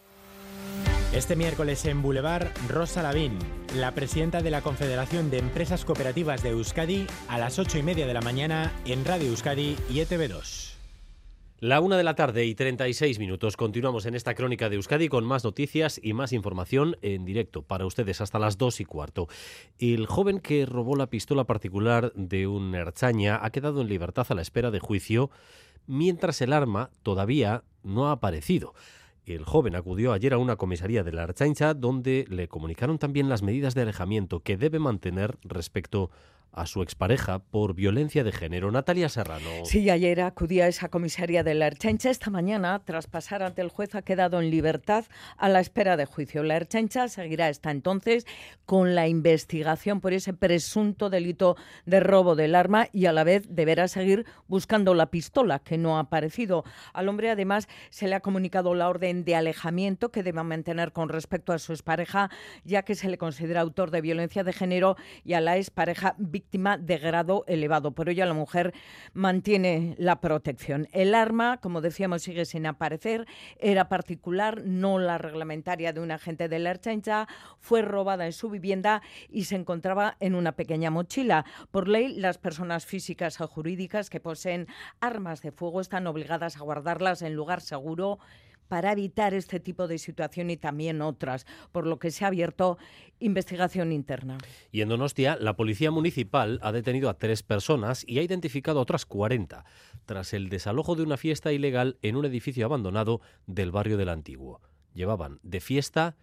Este miércoles en Boulevard, Rosa Lavín, la presidenta de la Confederación de Empresas Cooperativas de Euskadi, a las ocho y media de la mañana en Radio Euskadi y ETV2. La una de la tarde y 36 minutos. Continuamos en esta crónica de Euskadi con más noticias y más información en directo para ustedes hasta las dos y cuarto. El joven que robó la pistola particular de un Erchaña ha quedado en libertad a la espera de juicio, mientras el arma todavía no ha aparecido. El joven acudió ayer a una comisaría de la Archancha donde le comunicaron también las medidas de alejamiento que debe mantener respecto a su expareja por violencia de género. Natalia Serrano. Sí, ayer acudía a esa comisaría de la Erchancha. Esta mañana, tras pasar ante el juez, ha quedado en libertad a la espera de juicio. La Erchancha seguirá hasta entonces con la investigación por ese presunto delito de robo del arma y a la vez deberá seguir buscando la pistola que no ha aparecido. Al hombre, además, se le ha comunicado la orden de alejamiento que debe mantener con respecto a su expareja, ya que se le considera autor de violencia de género y a la expareja víctima de grado elevado. Por ello, la mujer mantiene la protección. El arma, como decíamos, sigue sin aparecer. Era particular, no la reglamentaria de un agente de la Erchancha. Fue robada en su vivienda y se encontraba en una pequeña mochila. Por ley, las personas físicas o jurídicas que poseen armas de fuego están obligadas a guardarlas en lugar seguro para evitar este tipo de situación y también otras, por lo que se ha abierto investigación interna. Y en Donostia, la Policía Municipal ha detenido a tres personas y ha identificado a otras 40 tras el desalojo de una fiesta ilegal en un edificio abandonado del barrio del Antiguo. Llevaban de fiesta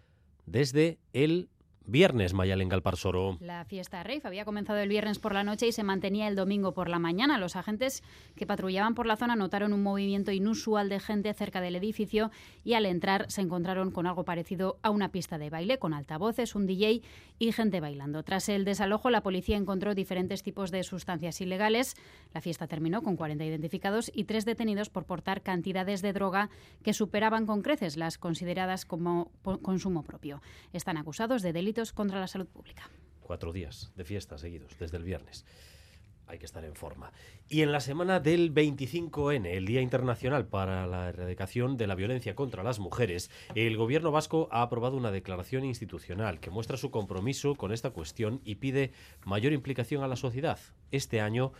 desde el Viernes, Mayalen Galparsoro. La fiesta Reif había comenzado el viernes por la noche y se mantenía el domingo por la mañana. Los agentes que patrullaban por la zona notaron un movimiento inusual de gente cerca del edificio y al entrar se encontraron con algo parecido a una pista de baile con altavoces, un DJ y gente bailando. Tras el desalojo, la policía encontró diferentes tipos de sustancias ilegales. La fiesta terminó con 40 identificados y tres detenidos por portar cantidades de droga que superaban con creces las consideradas como consumo propio. Están acusados de delito contra la salud pública. Cuatro días de fiesta seguidos, desde el viernes. Hay que estar en forma. Y en la semana del 25N, el Día Internacional para la Erradicación de la Violencia contra las Mujeres, el Gobierno vasco ha aprobado una declaración institucional que muestra su compromiso con esta cuestión y pide mayor implicación a la sociedad. Este año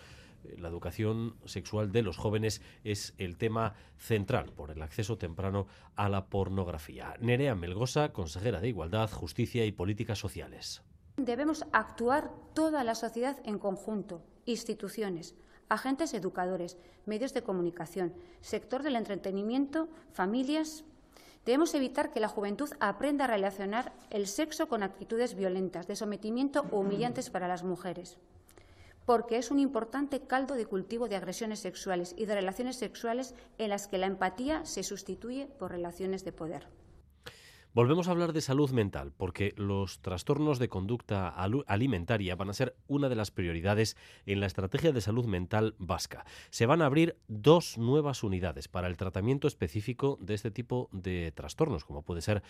la educación sexual de los jóvenes es el tema central por el acceso temprano a la pornografía. Nerea Melgosa, consejera de Igualdad, Justicia y Políticas Sociales. Debemos actuar toda la sociedad en conjunto, instituciones, agentes educadores, medios de comunicación, sector del entretenimiento, familias. Debemos evitar que la juventud aprenda a relacionar el sexo con actitudes violentas, de sometimiento o humillantes para las mujeres. Porque es un importante caldo de cultivo de agresiones sexuales y de relaciones sexuales en las que la empatía se sustituye por relaciones de poder. Volvemos a hablar de salud mental, porque los trastornos de conducta alimentaria van a ser una de las prioridades en la estrategia de salud mental vasca. Se van a abrir dos nuevas unidades para el tratamiento específico de este tipo de trastornos, como puede ser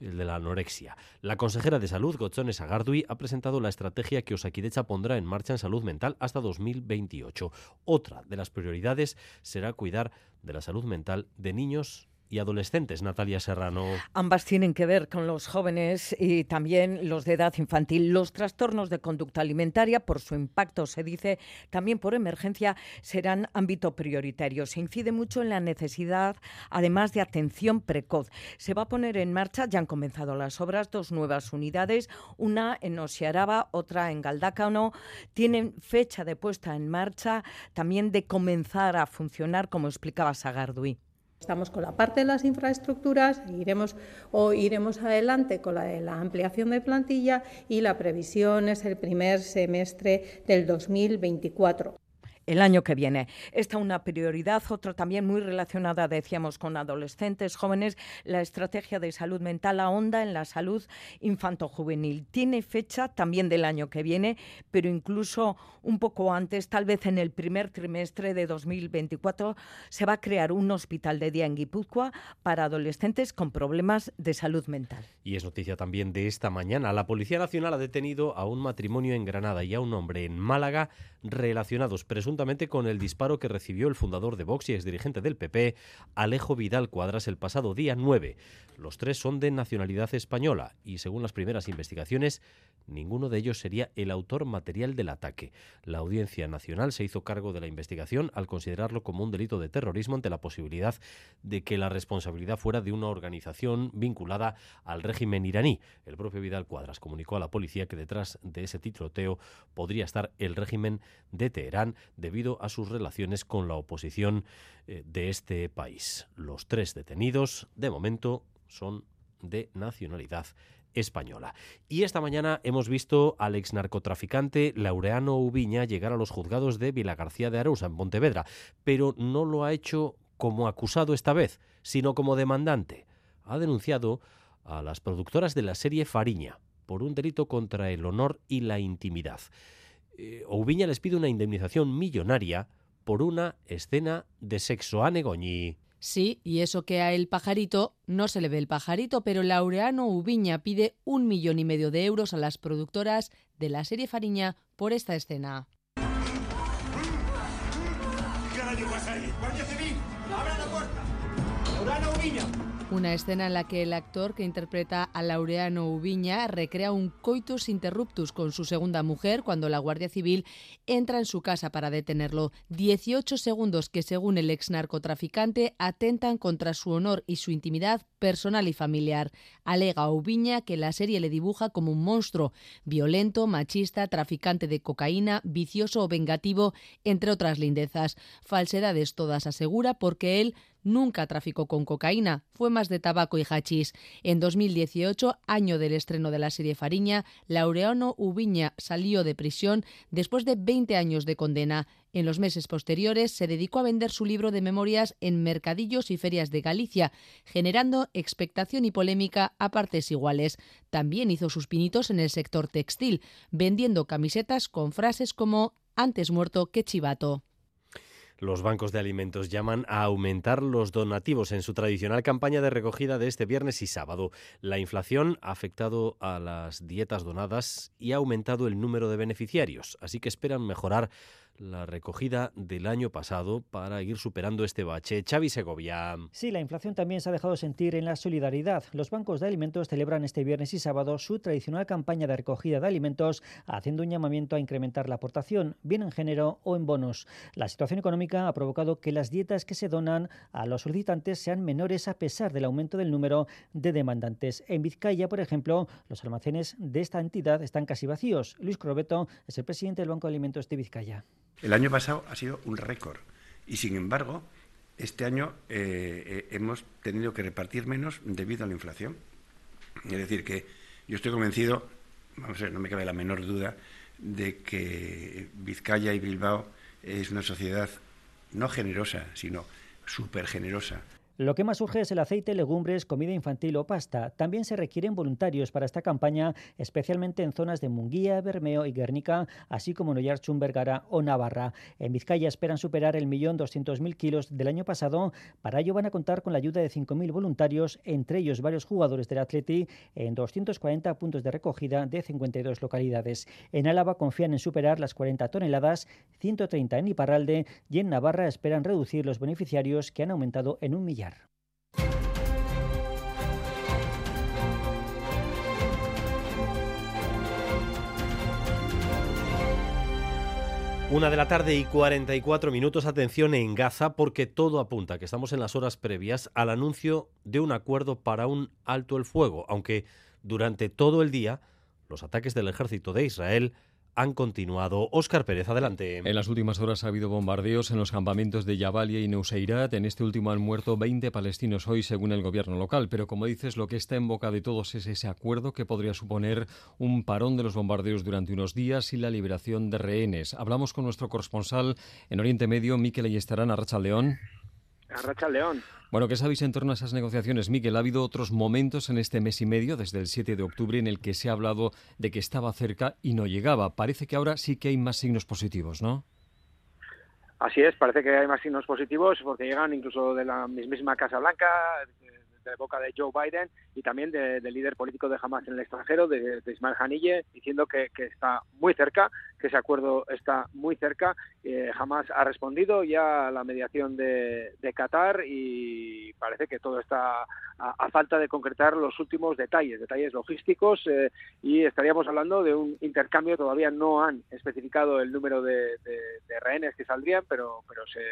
el de la anorexia. La consejera de salud, Gotzones Agardui, ha presentado la estrategia que Osakidecha pondrá en marcha en salud mental hasta 2028. Otra de las prioridades será cuidar de la salud mental de niños y adolescentes, Natalia Serrano. Ambas tienen que ver con los jóvenes y también los de edad infantil. Los trastornos de conducta alimentaria, por su impacto, se dice, también por emergencia, serán ámbito prioritario. Se incide mucho en la necesidad, además de atención precoz. Se va a poner en marcha, ya han comenzado las obras, dos nuevas unidades, una en Osiaraba, otra en Galdácano. Tienen fecha de puesta en marcha, también de comenzar a funcionar, como explicaba Sagardui. Estamos con la parte de las infraestructuras, iremos o iremos adelante con la de la ampliación de plantilla y la previsión es el primer semestre del 2024 el año que viene. Esta una prioridad, otra también muy relacionada, decíamos, con adolescentes, jóvenes, la estrategia de salud mental a onda en la salud infanto-juvenil. Tiene fecha también del año que viene, pero incluso un poco antes, tal vez en el primer trimestre de 2024, se va a crear un hospital de día en Guipúzcoa para adolescentes con problemas de salud mental. Y es noticia también de esta mañana. La Policía Nacional ha detenido a un matrimonio en Granada y a un hombre en Málaga relacionados presuntamente con el disparo que recibió el fundador de Vox y exdirigente del PP, Alejo Vidal Cuadras, el pasado día 9. Los tres son de nacionalidad española y, según las primeras investigaciones, ninguno de ellos sería el autor material del ataque. La Audiencia Nacional se hizo cargo de la investigación al considerarlo como un delito de terrorismo ante la posibilidad de que la responsabilidad fuera de una organización vinculada al régimen iraní. El propio Vidal Cuadras comunicó a la policía que detrás de ese titroteo podría estar el régimen de Teherán debido a sus relaciones con la oposición eh, de este país. Los tres detenidos, de momento, son de nacionalidad española. Y esta mañana hemos visto al ex narcotraficante Laureano Ubiña llegar a los juzgados de Vilagarcía de Arousa, en Pontevedra, pero no lo ha hecho como acusado esta vez, sino como demandante. Ha denunciado a las productoras de la serie Fariña por un delito contra el honor y la intimidad. Eh, Ubiña les pide una indemnización millonaria por una escena de sexo a Negoñi. Sí, y eso que a el pajarito no se le ve el pajarito, pero Laureano Ubiña pide un millón y medio de euros a las productoras de la serie Fariña por esta escena. Una escena en la que el actor que interpreta a Laureano Ubiña recrea un coitus interruptus con su segunda mujer cuando la Guardia Civil entra en su casa para detenerlo. 18 segundos que, según el ex narcotraficante, atentan contra su honor y su intimidad personal y familiar. Alega Ubiña que la serie le dibuja como un monstruo, violento, machista, traficante de cocaína, vicioso o vengativo, entre otras lindezas. Falsedades todas asegura porque él nunca traficó con cocaína, fue más de tabaco y hachís. En 2018, año del estreno de la serie Fariña, Laureano Ubiña salió de prisión después de 20 años de condena. En los meses posteriores se dedicó a vender su libro de memorias en mercadillos y ferias de Galicia, generando expectación y polémica a partes iguales. También hizo sus pinitos en el sector textil, vendiendo camisetas con frases como antes muerto que chivato. Los bancos de alimentos llaman a aumentar los donativos en su tradicional campaña de recogida de este viernes y sábado. La inflación ha afectado a las dietas donadas y ha aumentado el número de beneficiarios, así que esperan mejorar la recogida del año pasado para ir superando este bache. Xavi Segovia. Sí, la inflación también se ha dejado sentir en la solidaridad. Los bancos de alimentos celebran este viernes y sábado su tradicional campaña de recogida de alimentos, haciendo un llamamiento a incrementar la aportación, bien en género o en bonos. La situación económica ha provocado que las dietas que se donan a los solicitantes sean menores a pesar del aumento del número de demandantes. En Vizcaya, por ejemplo, los almacenes de esta entidad están casi vacíos. Luis Crobeto es el presidente del Banco de Alimentos de Vizcaya. El año pasado ha sido un récord y, sin embargo, este año eh, eh, hemos tenido que repartir menos debido a la inflación. Es decir, que yo estoy convencido, vamos a ver, no me cabe la menor duda, de que Vizcaya y Bilbao es una sociedad no generosa, sino súper generosa. Lo que más surge es el aceite, legumbres, comida infantil o pasta. También se requieren voluntarios para esta campaña, especialmente en zonas de Munguía, Bermeo y Guernica, así como en Vergara o Navarra. En Vizcaya esperan superar el millón doscientos mil kilos del año pasado. Para ello van a contar con la ayuda de 5.000 voluntarios, entre ellos varios jugadores del Atleti, en 240 puntos de recogida de 52 localidades. En Álava confían en superar las 40 toneladas, 130 en Iparralde y en Navarra esperan reducir los beneficiarios que han aumentado en un Una de la tarde y 44 minutos. Atención en Gaza porque todo apunta que estamos en las horas previas al anuncio de un acuerdo para un alto el fuego, aunque durante todo el día los ataques del ejército de Israel han continuado. Óscar Pérez, adelante. En las últimas horas ha habido bombardeos en los campamentos de Jabalia y Nuseirat. En este último han muerto 20 palestinos hoy, según el gobierno local. Pero como dices, lo que está en boca de todos es ese acuerdo que podría suponer un parón de los bombardeos durante unos días y la liberación de rehenes. Hablamos con nuestro corresponsal en Oriente Medio, Miquel Ayestarán, Arracha León. Arracha León. Bueno, ¿qué sabéis en torno a esas negociaciones, Miguel? Ha habido otros momentos en este mes y medio, desde el 7 de octubre, en el que se ha hablado de que estaba cerca y no llegaba. Parece que ahora sí que hay más signos positivos, ¿no? Así es, parece que hay más signos positivos porque llegan incluso de la mismísima Casa Blanca, de boca de Joe Biden y también del líder político de Hamas en el extranjero, de, Ismael Hanille, diciendo que, está muy cerca, que ese acuerdo está muy cerca. Eh, Hamas ha respondido ya a la mediación de, Qatar y parece que todo está a, falta de concretar los últimos detalles, detalles logísticos eh, y estaríamos hablando de un intercambio, todavía no han especificado el número de, rehenes que saldrían, pero, pero se,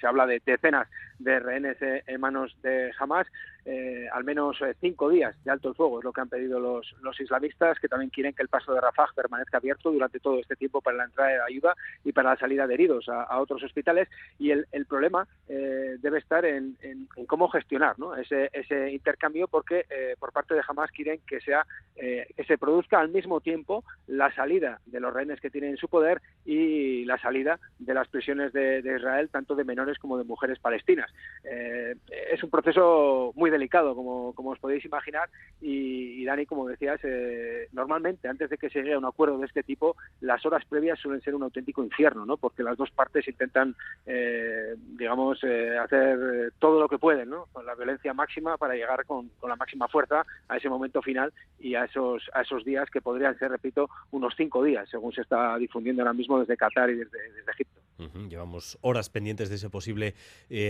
se habla de decenas de rehenes eh, en manos de Hamas eh, al menos eh, cinco días de alto el fuego, es lo que han pedido los, los islamistas, que también quieren que el paso de Rafah permanezca abierto durante todo este tiempo para la entrada de ayuda y para la salida de heridos a, otros hospitales. Y el, el problema eh, debe estar en, en, cómo gestionar ¿no? ese, ese intercambio, porque por parte de Hamas quieren que, sea, que se produzca al mismo tiempo la salida de los rehenes que tienen en su poder y la salida de las prisiones de, de Israel, tanto de menores como de mujeres palestinas. es un proceso muy delicado, como, como os podéis imaginar, y, Dani, como decías, eh, normalmente antes de que se llegue a un acuerdo de este tipo, las horas previas suelen ser un auténtico infierno, ¿no? porque las dos partes intentan, eh, digamos, eh, hacer todo lo que pueden, ¿no? con la violencia máxima para llegar con, la máxima fuerza a ese momento final y a esos, a esos días que podrían ser, repito, unos cinco días, según se está difundiendo ahora mismo desde Qatar y desde, Egipto. Llevamos horas pendientes de ese posible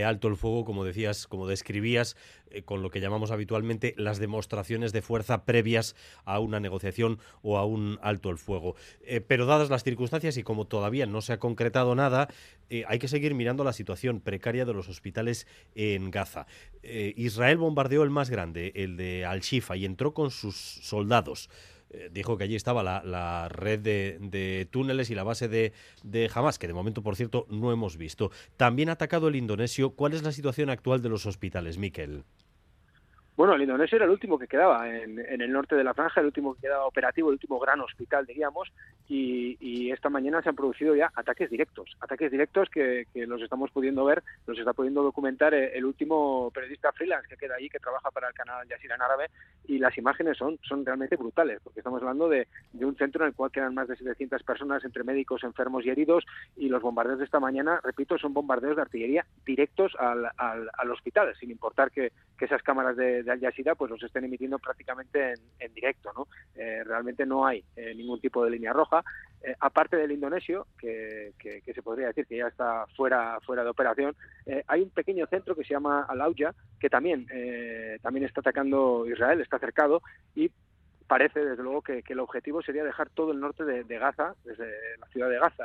alto el fuego, como decías, como describías, con lo que llamamos habitualmente las demostraciones de fuerza previas a una negociación o a un alto el fuego. Eh, pero dadas las circunstancias y como todavía no se ha concretado nada, eh, hay que seguir mirando la situación precaria de los hospitales en Gaza. Eh, Israel bombardeó el más grande, el de Al-Shifa, y entró con sus soldados dijo que allí estaba la, red de, túneles y la base de, de, Hamas, que de momento, por cierto, no hemos visto. También ha atacado el indonesio. ¿Cuál es la situación actual de los hospitales, Miquel? Bueno, el indonesio era el último que quedaba en, el norte de la franja, el último que quedaba operativo, el último gran hospital, diríamos, y, esta mañana se han producido ya ataques directos, ataques directos que, los estamos pudiendo ver, los está pudiendo documentar el, último periodista freelance que queda allí, que trabaja para el canal Al Jazeera en árabe, y las imágenes son, son realmente brutales, porque estamos hablando de, un centro en el cual quedan más de 700 personas entre médicos, enfermos y heridos, y los bombardeos de esta mañana, repito, son bombardeos de artillería directos al, al, hospital, sin importar que esas cámaras de de Al Jazeera pues los estén emitiendo prácticamente en, directo, ¿no? Eh, realmente no hay eh, ningún tipo de línea roja, eh, aparte del indonesio, que, se podría decir que ya está fuera, fuera de operación, hay un pequeño centro que se llama Al-Auja, que también, también está atacando Israel, está cercado, y parece desde luego que, el objetivo sería dejar todo el norte de, Gaza, desde la ciudad de Gaza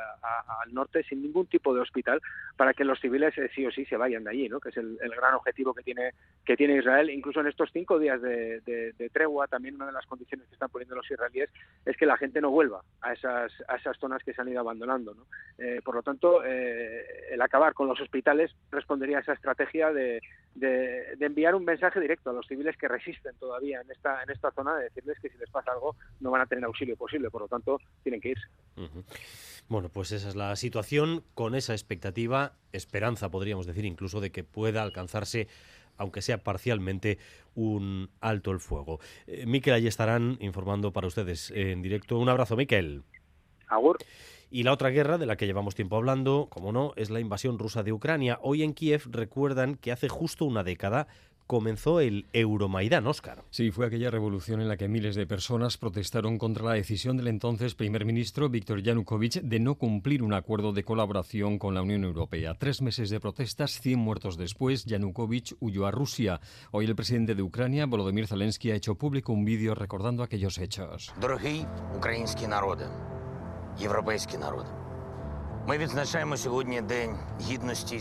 al norte, sin ningún tipo de hospital, para que los civiles eh, sí o sí se vayan de allí, ¿no? que es el, gran objetivo que tiene, que tiene Israel. Incluso en estos cinco días de, tregua, también una de las condiciones que están poniendo los israelíes es que la gente no vuelva a esas, a esas zonas que se han ido abandonando. Eh, por lo tanto, eh, el acabar con los hospitales respondería a esa estrategia de, de, enviar un mensaje directo a los civiles que resisten todavía en esta, en esta zona, de decirles que si les pasa algo no van a tener auxilio posible, por lo tanto tienen que irse. Bueno, pues esa es la situación, con esa expectativa, esperanza podríamos decir incluso de que pueda alcanzarse aunque sea parcialmente, un alto el fuego. Eh, Miquel, ahí estarán informando para ustedes en directo. Un abrazo, Miquel. Agur. Y la otra guerra de la que llevamos tiempo hablando, como no, es la invasión rusa de Ucrania. Hoy en Kiev recuerdan que hace justo una década comenzó el Euromaidán, Oscar. Sí, fue aquella revolución en la que miles de personas protestaron contra la decisión del entonces primer ministro Víctor Yanukovych de no cumplir un acuerdo de colaboración con la Unión Europea. Tres meses de protestas, 100 muertos después, Yanukovych huyó a Rusia. Hoy el presidente de Ucrania, Volodymyr Zelensky, ha hecho público un vídeo recordando aquellos hechos.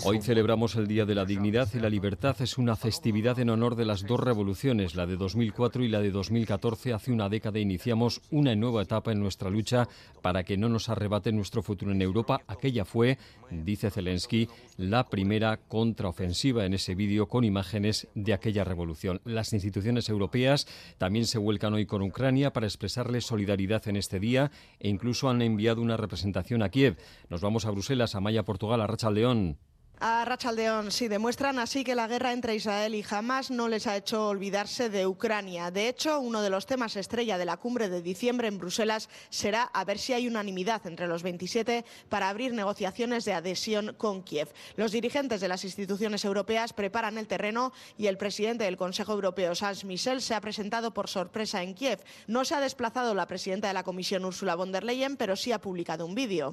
Hoy celebramos el Día de la Dignidad y la Libertad. Es una festividad en honor de las dos revoluciones, la de 2004 y la de 2014. Hace una década iniciamos una nueva etapa en nuestra lucha para que no nos arrebate nuestro futuro en Europa. Aquella fue, dice Zelensky, la primera contraofensiva en ese vídeo con imágenes de aquella revolución. Las instituciones europeas también se vuelcan hoy con Ucrania para expresarle solidaridad en este día e incluso han enviado una representación a Kiev. Nos vamos a Bruselas, a Maya, Portugal, a Racha León. A Rachaldeón, sí, demuestran así que la guerra entre Israel y Hamas no les ha hecho olvidarse de Ucrania. De hecho, uno de los temas estrella de la cumbre de diciembre en Bruselas será a ver si hay unanimidad entre los 27 para abrir negociaciones de adhesión con Kiev. Los dirigentes de las instituciones europeas preparan el terreno y el presidente del Consejo Europeo, Charles Michel, se ha presentado por sorpresa en Kiev. No se ha desplazado la presidenta de la Comisión, Ursula von der Leyen, pero sí ha publicado un vídeo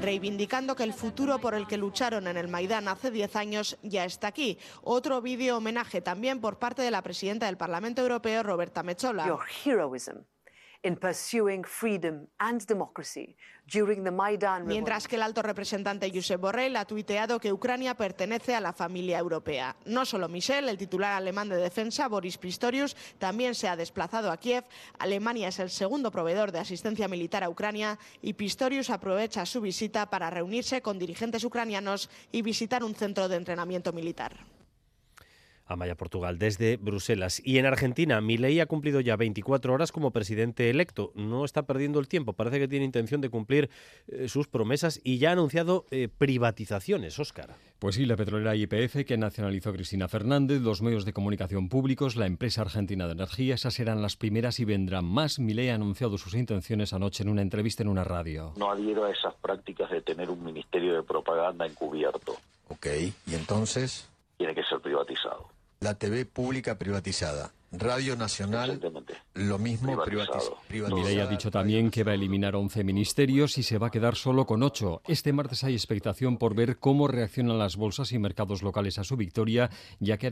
reivindicando que el futuro por el que lucharon en el Maidán hace 10 años ya está aquí. Otro vídeo homenaje también por parte de la presidenta del Parlamento Europeo, Roberta Metsola. Mientras que el alto representante Josep Borrell ha tuiteado que Ucrania pertenece a la familia europea. No solo Michel, el titular alemán de defensa, Boris Pistorius, también se ha desplazado a Kiev. Alemania es el segundo proveedor de asistencia militar a Ucrania y Pistorius aprovecha su visita para reunirse con dirigentes ucranianos y visitar un centro de entrenamiento militar. Amaya Portugal, desde Bruselas. Y en Argentina, Milei ha cumplido ya 24 horas como presidente electo. No está perdiendo el tiempo, parece que tiene intención de cumplir eh, sus promesas y ya ha anunciado eh, privatizaciones, Óscar. Pues sí, la petrolera YPF que nacionalizó Cristina Fernández, los medios de comunicación públicos, la empresa argentina de energía, esas serán las primeras y vendrán más. Milei ha anunciado sus intenciones anoche en una entrevista en una radio. No adhiero a esas prácticas de tener un ministerio de propaganda encubierto. Ok, ¿y entonces? Tiene que ser privatizado la TV pública privatizada. Radio Nacional, lo mismo privatizado. Ha dicho también que va a eliminar 11 ministerios y se va a quedar solo con 8. Este martes hay expectación por ver cómo reaccionan las bolsas y mercados locales a su victoria, ya que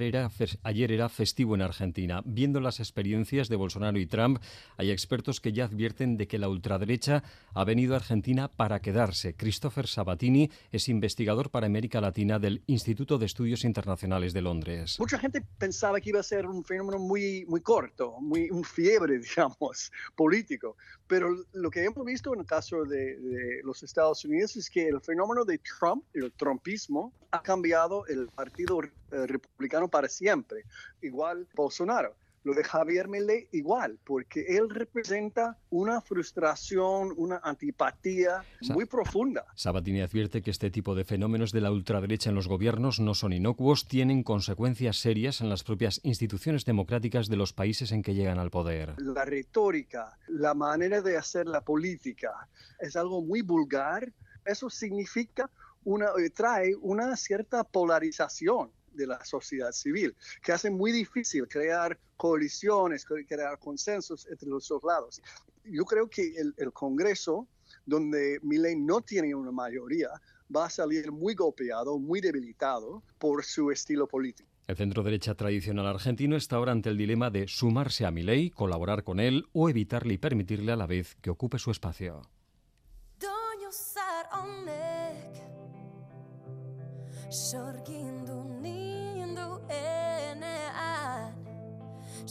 ayer era festivo en Argentina. Viendo las experiencias de Bolsonaro y Trump, hay expertos que ya advierten de que la ultraderecha ha venido a Argentina para quedarse. Christopher Sabatini es investigador para América Latina del Instituto de Estudios Internacionales de Londres. Mucha gente pensaba que iba a ser un fenómeno muy muy, corto, muy un fiebre, digamos, político. Pero lo que hemos visto en el caso de, de, los Estados Unidos es que el fenómeno de Trump, el trumpismo, ha cambiado el Partido eh, Republicano para siempre. Igual Bolsonaro. Lo de Javier Milei igual, porque él representa una frustración, una antipatía muy profunda. Sabatini advierte que este tipo de fenómenos de la ultraderecha en los gobiernos no son inocuos, tienen consecuencias serias en las propias instituciones democráticas de los países en que llegan al poder. La retórica, la manera de hacer la política es algo muy vulgar. Eso significa una, eh, trae una cierta polarización de la sociedad civil, que hace muy difícil crear coaliciones, crear consensos entre los dos lados. Yo creo que el, Congreso, donde Milei no tiene una mayoría, va a salir muy golpeado, muy debilitado por su estilo político. El centro derecha tradicional argentino está ahora ante el dilema de sumarse a Milei, colaborar con él o evitarle y permitirle a la vez que ocupe su espacio.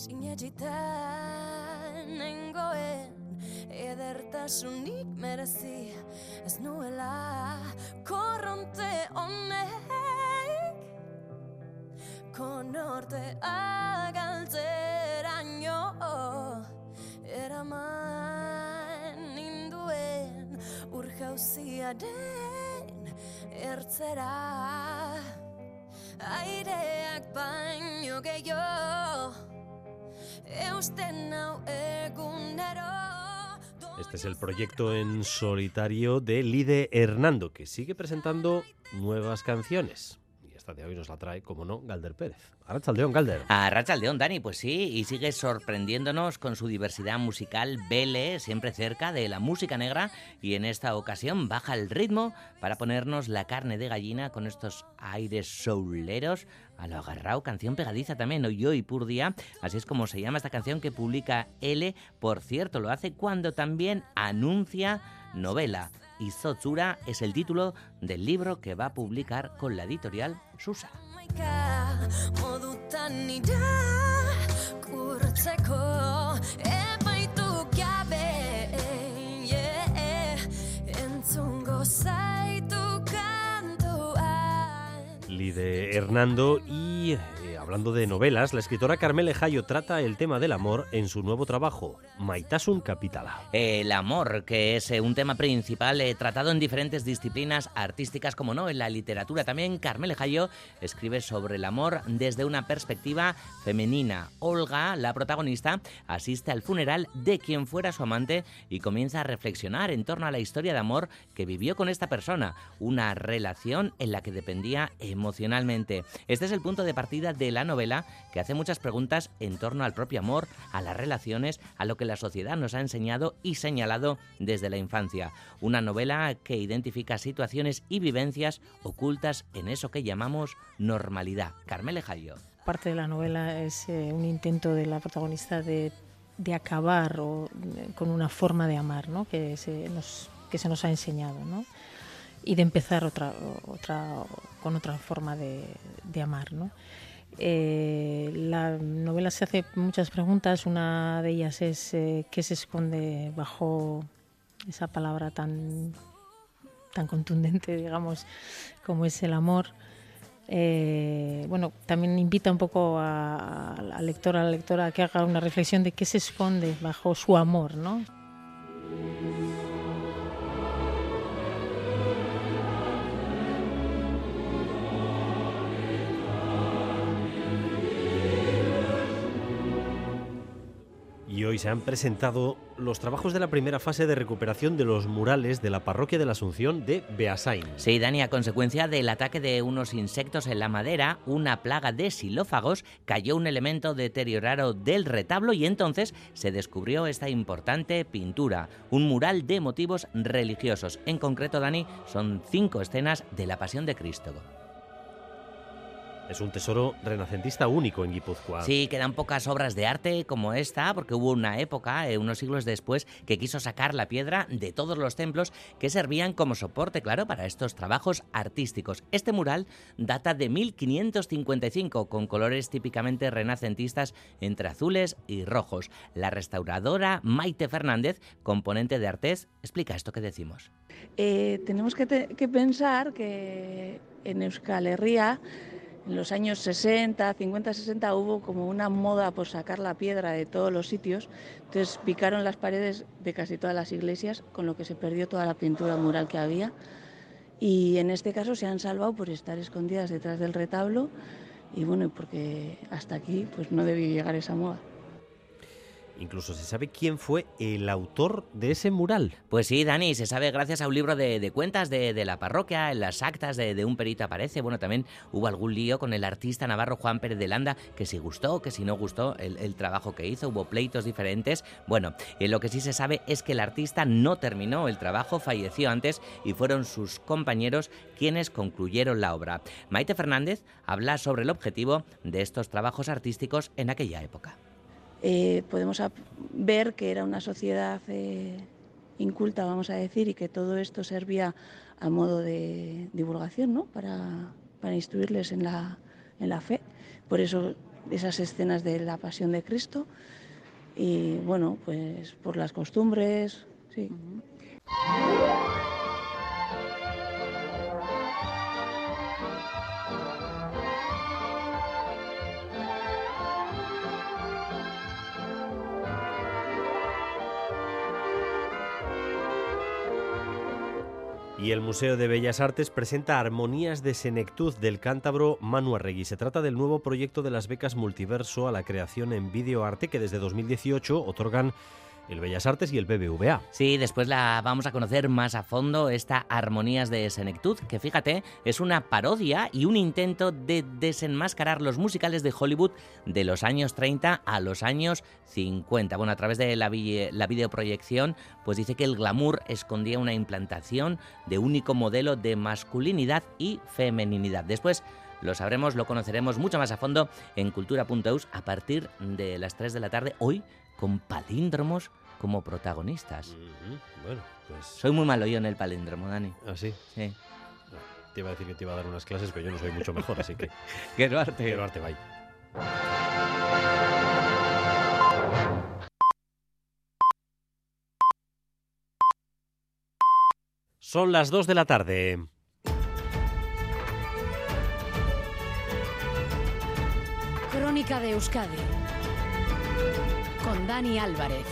Signeggitan nengoen ed edertasunik merezi ez nuela korronte honek. Konorte agaltzeraino eraman ninduen urjauziaren ertzera. Aireak baino gehiago Este es el proyecto en solitario de Lide Hernando, que sigue presentando nuevas canciones. Esta de hoy nos la trae, como no, Galder Pérez. Arrachaldeón, Galder. Arrachaldeón, Dani, pues sí, y sigue sorprendiéndonos con su diversidad musical, Vele, siempre cerca de la música negra, y en esta ocasión baja el ritmo para ponernos la carne de gallina con estos aires souleros a lo agarrado, canción pegadiza también, hoy y pur día, así es como se llama esta canción que publica L, por cierto, lo hace cuando también anuncia novela. Y Zotsura es el título del libro que va a publicar con la editorial Susa. de Hernando y eh, hablando de novelas, la escritora Carmele Jayo trata el tema del amor en su nuevo trabajo, Maitasun Capitala. El amor, que es eh, un tema principal eh, tratado en diferentes disciplinas artísticas, como no, en la literatura también, Carmele Jayo escribe sobre el amor desde una perspectiva femenina. Olga, la protagonista, asiste al funeral de quien fuera su amante y comienza a reflexionar en torno a la historia de amor que vivió con esta persona, una relación en la que dependía emocionalmente. Este es el punto de partida de la novela que hace muchas preguntas en torno al propio amor, a las relaciones, a lo que la sociedad nos ha enseñado y señalado desde la infancia. Una novela que identifica situaciones y vivencias ocultas en eso que llamamos normalidad. Carmele Jayo. Parte de la novela es eh, un intento de la protagonista de, acabar con una forma de amar ¿no? que, se nos, que se nos ha enseñado. y de empezar otra, otra, con otra forma de, de amar. ¿no? Eh, la novela se hace muchas preguntas, una de ellas es eh, qué se esconde bajo esa palabra tan, tan contundente, digamos, como es el amor. Eh, bueno, también invita un poco al lector, a la lectora a que haga una reflexión de qué se esconde bajo su amor, ¿no? Hoy se han presentado los trabajos de la primera fase de recuperación de los murales de la parroquia de la Asunción de Beasain. Sí, Dani, a consecuencia del ataque de unos insectos en la madera, una plaga de xilófagos, cayó un elemento deteriorado del retablo y entonces se descubrió esta importante pintura, un mural de motivos religiosos. En concreto, Dani, son cinco escenas de la Pasión de Cristo. Es un tesoro renacentista único en Guipúzcoa. Sí, quedan pocas obras de arte como esta, porque hubo una época, eh, unos siglos después, que quiso sacar la piedra de todos los templos que servían como soporte, claro, para estos trabajos artísticos. Este mural data de 1555, con colores típicamente renacentistas entre azules y rojos. La restauradora Maite Fernández, componente de Artés, explica esto que decimos. Eh, tenemos que, que pensar que en Euskal Herria en los años 60, 50, 60 hubo como una moda por sacar la piedra de todos los sitios, entonces picaron las paredes de casi todas las iglesias, con lo que se perdió toda la pintura mural que había. Y en este caso se han salvado por estar escondidas detrás del retablo y bueno, porque hasta aquí pues no debió llegar esa moda. Incluso se sabe quién fue el autor de ese mural. Pues sí, Dani, se sabe gracias a un libro de, cuentas de, la parroquia, en las actas de, un perito aparece. Bueno, también hubo algún lío con el artista navarro Juan Pérez de Landa, que si gustó, que si no gustó el, trabajo que hizo, hubo pleitos diferentes. Bueno, eh, lo que sí se sabe es que el artista no terminó el trabajo, falleció antes y fueron sus compañeros quienes concluyeron la obra. Maite Fernández habla sobre el objetivo de estos trabajos artísticos en aquella época. Eh, podemos ver que era una sociedad eh, inculta, vamos a decir, y que todo esto servía a modo de divulgación, ¿no? para, instruirles en la, en la fe. Por eso esas escenas de la pasión de Cristo y bueno, pues por las costumbres, sí. Y el Museo de Bellas Artes presenta Armonías de Senectud del cántabro Manu Arregui. Se trata del nuevo proyecto de las becas Multiverso a la creación en videoarte que desde 2018 otorgan el Bellas Artes y el BBVA. Sí, después la vamos a conocer más a fondo, esta Armonías de Senectud, que fíjate, es una parodia y un intento de desenmascarar los musicales de Hollywood de los años 30 a los años 50. Bueno, a través de la, la videoproyección, pues dice que el glamour escondía una implantación de único modelo de masculinidad y femeninidad. Después lo sabremos, lo conoceremos mucho más a fondo en cultura.eus a partir de las 3 de la tarde hoy con palíndromos como protagonistas. Bueno, pues... Soy muy malo yo en el palíndromo, Dani. ¿Ah, sí? Sí. Te iba a decir que te iba a dar unas clases, pero yo no soy mucho mejor, así que... Quiero arte. Quiero arte, bye. Son las 2 de la tarde. Crónica de Euskadi con Dani Álvarez.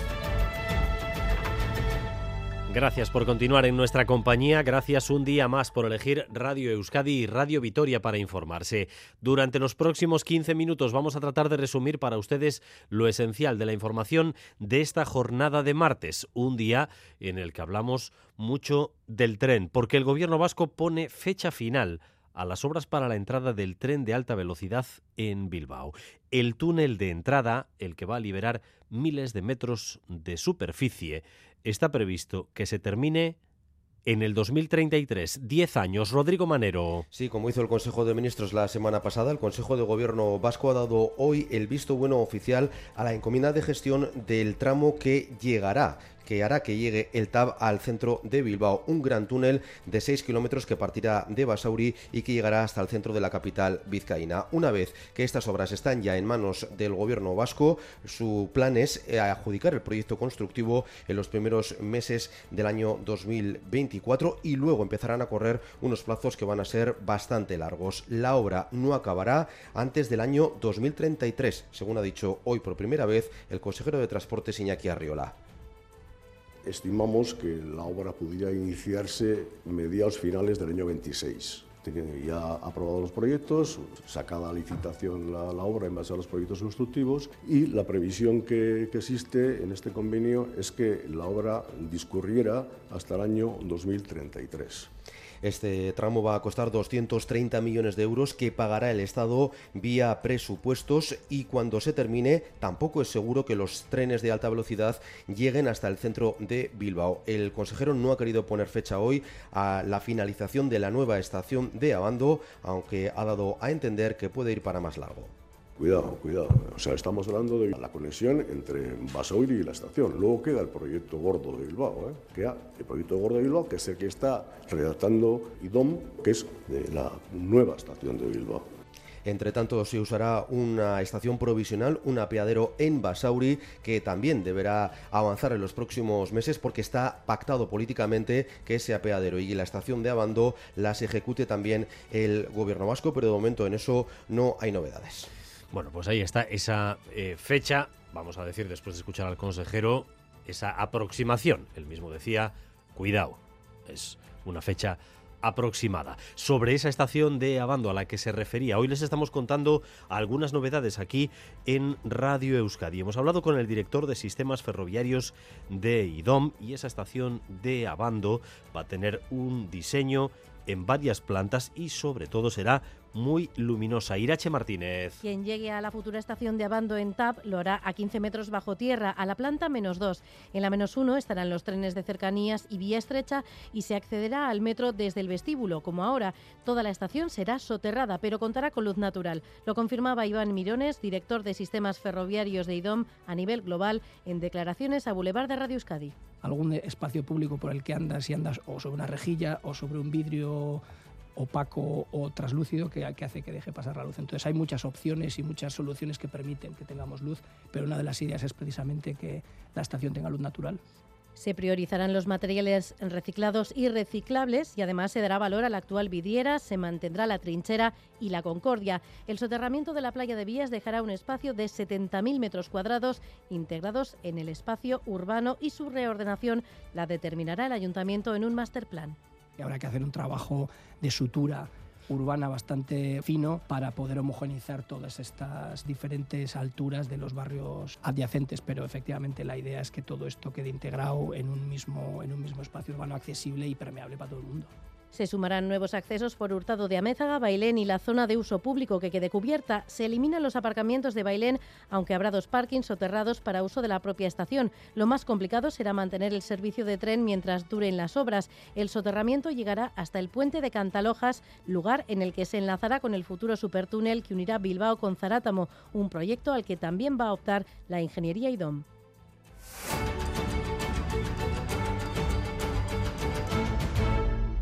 Gracias por continuar en nuestra compañía, gracias un día más por elegir Radio Euskadi y Radio Vitoria para informarse. Durante los próximos 15 minutos vamos a tratar de resumir para ustedes lo esencial de la información de esta jornada de martes, un día en el que hablamos mucho del tren, porque el gobierno vasco pone fecha final a las obras para la entrada del tren de alta velocidad en Bilbao. El túnel de entrada, el que va a liberar miles de metros de superficie, está previsto que se termine en el 2033. Diez años. Rodrigo Manero. Sí, como hizo el Consejo de Ministros la semana pasada, el Consejo de Gobierno vasco ha dado hoy el visto bueno oficial a la encomienda de gestión del tramo que llegará que hará que llegue el TAB al centro de Bilbao, un gran túnel de 6 kilómetros que partirá de Basauri y que llegará hasta el centro de la capital vizcaína. Una vez que estas obras están ya en manos del gobierno vasco, su plan es eh, adjudicar el proyecto constructivo en los primeros meses del año 2024 y luego empezarán a correr unos plazos que van a ser bastante largos. La obra no acabará antes del año 2033, según ha dicho hoy por primera vez el consejero de Transportes Iñaki Arriola estimamos que la obra pudiera iniciarse mediados finales del año 26. Tienen ya aprobados los proyectos, sacada a licitación la, la, obra en base a los proyectos constructivos y la previsión que, que, existe en este convenio es que la obra discurriera hasta el año 2033. Este tramo va a costar 230 millones de euros que pagará el Estado vía presupuestos y cuando se termine tampoco es seguro que los trenes de alta velocidad lleguen hasta el centro de Bilbao. El consejero no ha querido poner fecha hoy a la finalización de la nueva estación de Abando, aunque ha dado a entender que puede ir para más largo. Cuidado, cuidado. O sea, estamos hablando de la conexión entre Basauri y la estación. Luego queda el proyecto gordo de Bilbao. ¿eh? Queda el proyecto gordo de Bilbao, que es el que está redactando IDOM, que es de la nueva estación de Bilbao. Entre tanto, se usará una estación provisional, un apeadero en Basauri, que también deberá avanzar en los próximos meses porque está pactado políticamente que ese apeadero y la estación de Abando las ejecute también el gobierno vasco, pero de momento en eso no hay novedades. Bueno, pues ahí está esa eh, fecha, vamos a decir después de escuchar al consejero, esa aproximación. Él mismo decía, cuidado, es una fecha aproximada. Sobre esa estación de Abando a la que se refería, hoy les estamos contando algunas novedades aquí en Radio Euskadi. Hemos hablado con el director de sistemas ferroviarios de IDOM y esa estación de Abando va a tener un diseño en varias plantas y sobre todo será muy luminosa. Irache Martínez. Quien llegue a la futura estación de Abando en TAP lo hará a 15 metros bajo tierra, a la planta menos 2. En la menos 1 estarán los trenes de cercanías y vía estrecha y se accederá al metro desde el vestíbulo. Como ahora, toda la estación será soterrada, pero contará con luz natural. Lo confirmaba Iván Mirones, director de sistemas ferroviarios de IDOM a nivel global, en declaraciones a Boulevard de Radio Euskadi. Algún espacio público por el que andas, si andas o sobre una rejilla o sobre un vidrio opaco o traslúcido que, que, hace que deje pasar la luz. Entonces hay muchas opciones y muchas soluciones que permiten que tengamos luz, pero una de las ideas es precisamente que la estación tenga luz natural. Se priorizarán los materiales reciclados y reciclables y además se dará valor a la actual vidiera, se mantendrá la trinchera y la concordia. El soterramiento de la playa de Vías dejará un espacio de 70.000 metros cuadrados integrados en el espacio urbano y su reordenación la determinará el ayuntamiento en un master plan. Habrá que hacer un trabajo de sutura urbana bastante fino para poder homogeneizar todas estas diferentes alturas de los barrios adyacentes, pero efectivamente la idea es que todo esto quede integrado en un mismo, en un mismo espacio urbano accesible y permeable para todo el mundo. Se sumarán nuevos accesos por Hurtado de Amézaga, Bailén y la zona de uso público que quede cubierta. Se eliminan los aparcamientos de Bailén, aunque habrá dos parkings soterrados para uso de la propia estación. Lo más complicado será mantener el servicio de tren mientras duren las obras. El soterramiento llegará hasta el puente de Cantalojas, lugar en el que se enlazará con el futuro supertúnel que unirá Bilbao con Zarátamo, un proyecto al que también va a optar la ingeniería IDOM.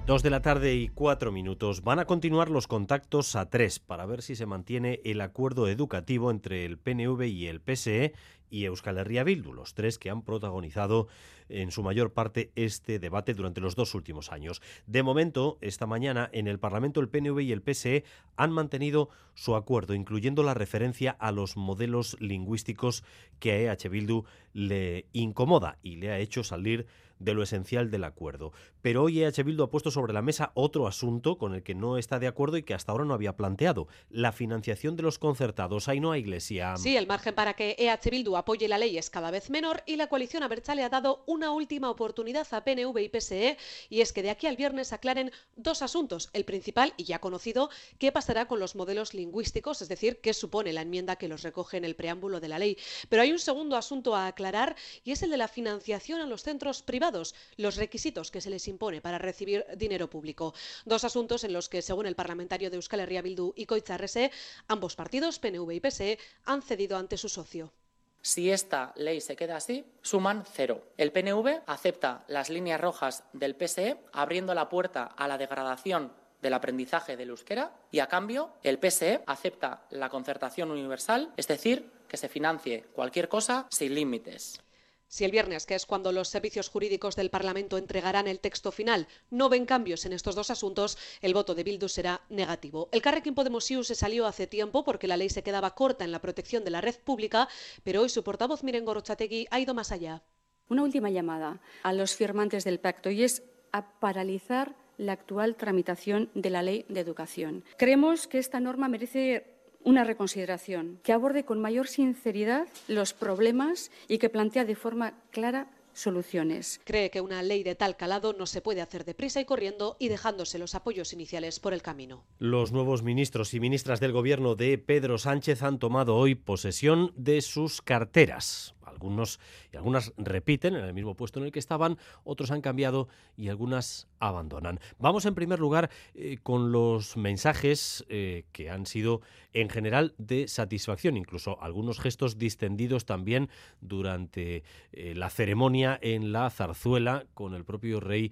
Dos de la tarde y cuatro minutos. Van a continuar los contactos a tres para ver si se mantiene el acuerdo educativo entre el PNV y el PSE y Euskal Herria Bildu, los tres que han protagonizado en su mayor parte este debate durante los dos últimos años. De momento, esta mañana en el Parlamento el PNV y el PSE han mantenido su acuerdo, incluyendo la referencia a los modelos lingüísticos que a EH Bildu le incomoda y le ha hecho salir de lo esencial del acuerdo. Pero hoy EH Bildu ha puesto sobre la mesa otro asunto con el que no está de acuerdo y que hasta ahora no había planteado, la financiación de los concertados. Ahí no hay iglesia. Sí, el margen para que EH Bildu apoye la ley es cada vez menor y la coalición Abertzale ha dado una última oportunidad a PNV y PSE y es que de aquí al viernes aclaren dos asuntos. El principal, y ya conocido, qué pasará con los modelos lingüísticos, es decir, qué supone la enmienda que los recoge en el preámbulo de la ley. Pero hay un segundo asunto a aclarar y es el de la financiación a los centros privados los requisitos que se les impone para recibir dinero público. Dos asuntos en los que, según el parlamentario de Euskal Herria Bildu y Coitzarrese, ambos partidos, PNV y PSE, han cedido ante su socio. Si esta ley se queda así, suman cero. El PNV acepta las líneas rojas del PSE, abriendo la puerta a la degradación del aprendizaje del euskera y, a cambio, el PSE acepta la concertación universal, es decir, que se financie cualquier cosa sin límites. Si el viernes, que es cuando los servicios jurídicos del Parlamento entregarán el texto final, no ven cambios en estos dos asuntos, el voto de Bildu será negativo. El Carrequín Podemos IU se salió hace tiempo porque la ley se quedaba corta en la protección de la red pública, pero hoy su portavoz Miren Gorochategui ha ido más allá. Una última llamada a los firmantes del pacto y es a paralizar la actual tramitación de la ley de educación. Creemos que esta norma merece una reconsideración que aborde con mayor sinceridad los problemas y que plantea de forma clara soluciones. Cree que una ley de tal calado no se puede hacer deprisa y corriendo y dejándose los apoyos iniciales por el camino. Los nuevos ministros y ministras del gobierno de Pedro Sánchez han tomado hoy posesión de sus carteras. Algunos y algunas repiten en el mismo puesto en el que estaban, otros han cambiado y algunas abandonan. Vamos en primer lugar eh, con los mensajes eh, que han sido en general de satisfacción, incluso algunos gestos distendidos también durante eh, la ceremonia en la zarzuela con el propio rey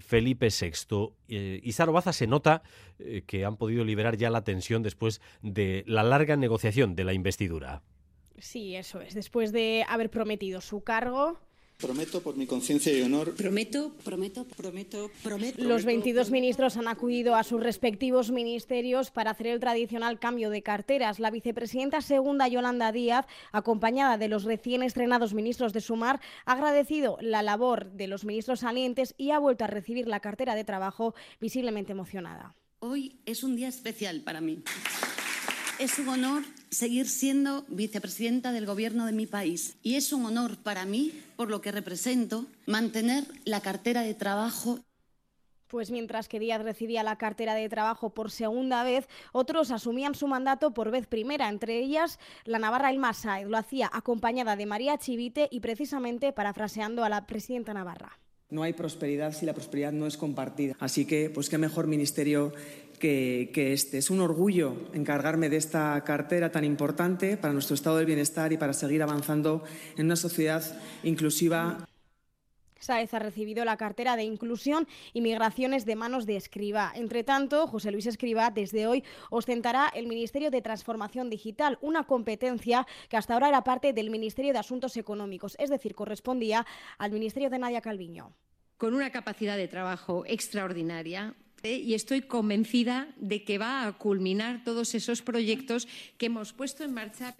Felipe VI. y Sarobaza se nota que han podido liberar ya la tensión después de la larga negociación de la investidura. Sí, eso es. Después de haber prometido su cargo, Prometo por mi conciencia y honor. Prometo, prometo, prometo, prometo. Los 22 ministros han acudido a sus respectivos ministerios para hacer el tradicional cambio de carteras. La vicepresidenta segunda, Yolanda Díaz, acompañada de los recién estrenados ministros de Sumar, ha agradecido la labor de los ministros salientes y ha vuelto a recibir la cartera de trabajo visiblemente emocionada. Hoy es un día especial para mí. Es un honor seguir siendo vicepresidenta del Gobierno de mi país y es un honor para mí, por lo que represento, mantener la cartera de trabajo pues mientras que Díaz recibía la cartera de trabajo por segunda vez, otros asumían su mandato por vez primera, entre ellas la Navarra El Masa, lo hacía acompañada de María Chivite y precisamente parafraseando a la presidenta Navarra. No hay prosperidad si la prosperidad no es compartida. Así que, pues qué mejor ministerio que, este. Es un orgullo encargarme de esta cartera tan importante para nuestro estado del bienestar y para seguir avanzando en una sociedad inclusiva Sáez ha recibido la cartera de Inclusión y Migraciones de manos de Escriba. Entre tanto, José Luis Escriba desde hoy ostentará el Ministerio de Transformación Digital, una competencia que hasta ahora era parte del Ministerio de Asuntos Económicos, es decir, correspondía al Ministerio de Nadia Calviño. Con una capacidad de trabajo extraordinaria. Y estoy convencida de que va a culminar todos esos proyectos que hemos puesto en marcha.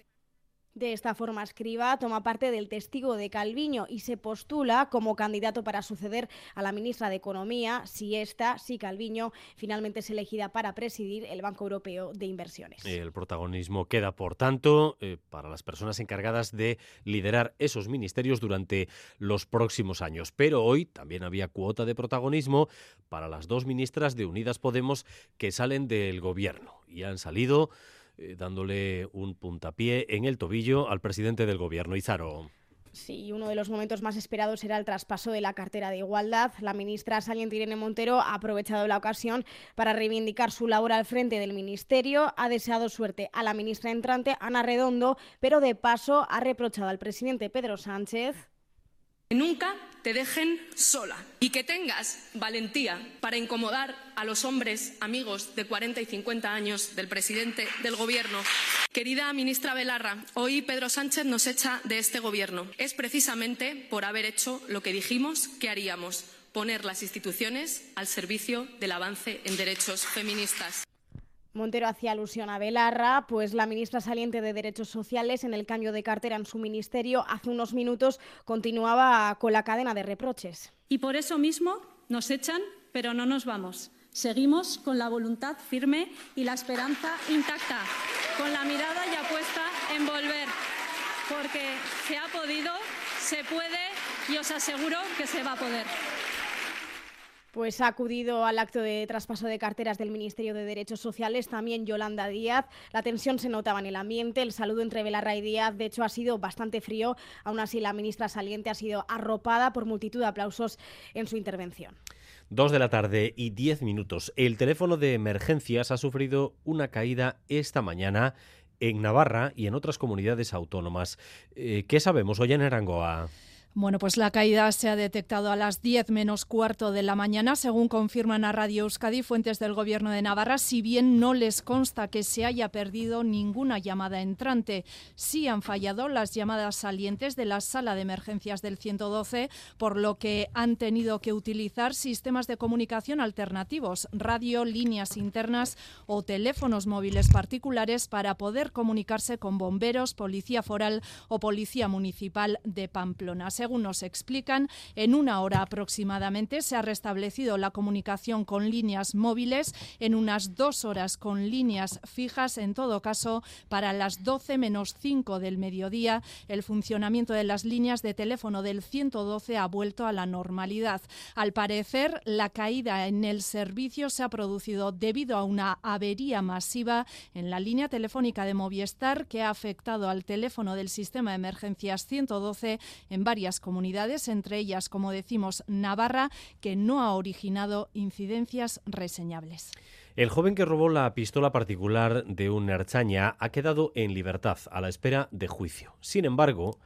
De esta forma, Escriba toma parte del testigo de Calviño y se postula como candidato para suceder a la ministra de Economía si esta, si Calviño, finalmente es elegida para presidir el Banco Europeo de Inversiones. El protagonismo queda, por tanto, eh, para las personas encargadas de liderar esos ministerios durante los próximos años. Pero hoy también había cuota de protagonismo para las dos ministras de Unidas Podemos que salen del gobierno y han salido eh, dándole un puntapié en el tobillo al presidente del gobierno, Izaro. Sí, uno de los momentos más esperados era el traspaso de la cartera de igualdad. La ministra Saliente Irene Montero ha aprovechado la ocasión para reivindicar su labor al frente del ministerio. Ha deseado suerte a la ministra entrante, Ana Redondo, pero de paso ha reprochado al presidente Pedro Sánchez que nunca te dejen sola y que tengas valentía para incomodar a los hombres amigos de 40 y 50 años del presidente del Gobierno. Querida ministra Belarra, hoy Pedro Sánchez nos echa de este Gobierno. Es precisamente por haber hecho lo que dijimos que haríamos, poner las instituciones al servicio del avance en derechos feministas. Montero hacía alusión a Belarra, pues la ministra saliente de Derechos Sociales en el cambio de cartera en su ministerio hace unos minutos continuaba con la cadena de reproches. Y por eso mismo nos echan, pero no nos vamos. Seguimos con la voluntad firme y la esperanza intacta, con la mirada ya puesta en volver, porque se ha podido, se puede y os aseguro que se va a poder pues ha acudido al acto de traspaso de carteras del Ministerio de Derechos Sociales también Yolanda Díaz. La tensión se notaba en el ambiente, el saludo entre Belarra y Díaz de hecho ha sido bastante frío, aún así la ministra saliente ha sido arropada por multitud de aplausos en su intervención. Dos de la tarde y diez minutos. El teléfono de emergencias ha sufrido una caída esta mañana en Navarra y en otras comunidades autónomas. Eh, ¿Qué sabemos hoy en Arangoa? Bueno, pues la caída se ha detectado a las 10 menos cuarto de la mañana, según confirman a Radio Euskadi fuentes del Gobierno de Navarra, si bien no les consta que se haya perdido ninguna llamada entrante. Sí han fallado las llamadas salientes de la sala de emergencias del 112, por lo que han tenido que utilizar sistemas de comunicación alternativos, radio, líneas internas o teléfonos móviles particulares para poder comunicarse con bomberos, policía foral o policía municipal de Pamplona. Según nos explican, en una hora aproximadamente se ha restablecido la comunicación con líneas móviles, en unas dos horas con líneas fijas. En todo caso, para las 12 menos 5 del mediodía, el funcionamiento de las líneas de teléfono del 112 ha vuelto a la normalidad. Al parecer, la caída en el servicio se ha producido debido a una avería masiva en la línea telefónica de Movistar que ha afectado al teléfono del sistema de emergencias 112 en varias comunidades, entre ellas, como decimos, Navarra, que no ha originado incidencias reseñables. El joven que robó la pistola particular de un Erchaña ha quedado en libertad a la espera de juicio. Sin embargo,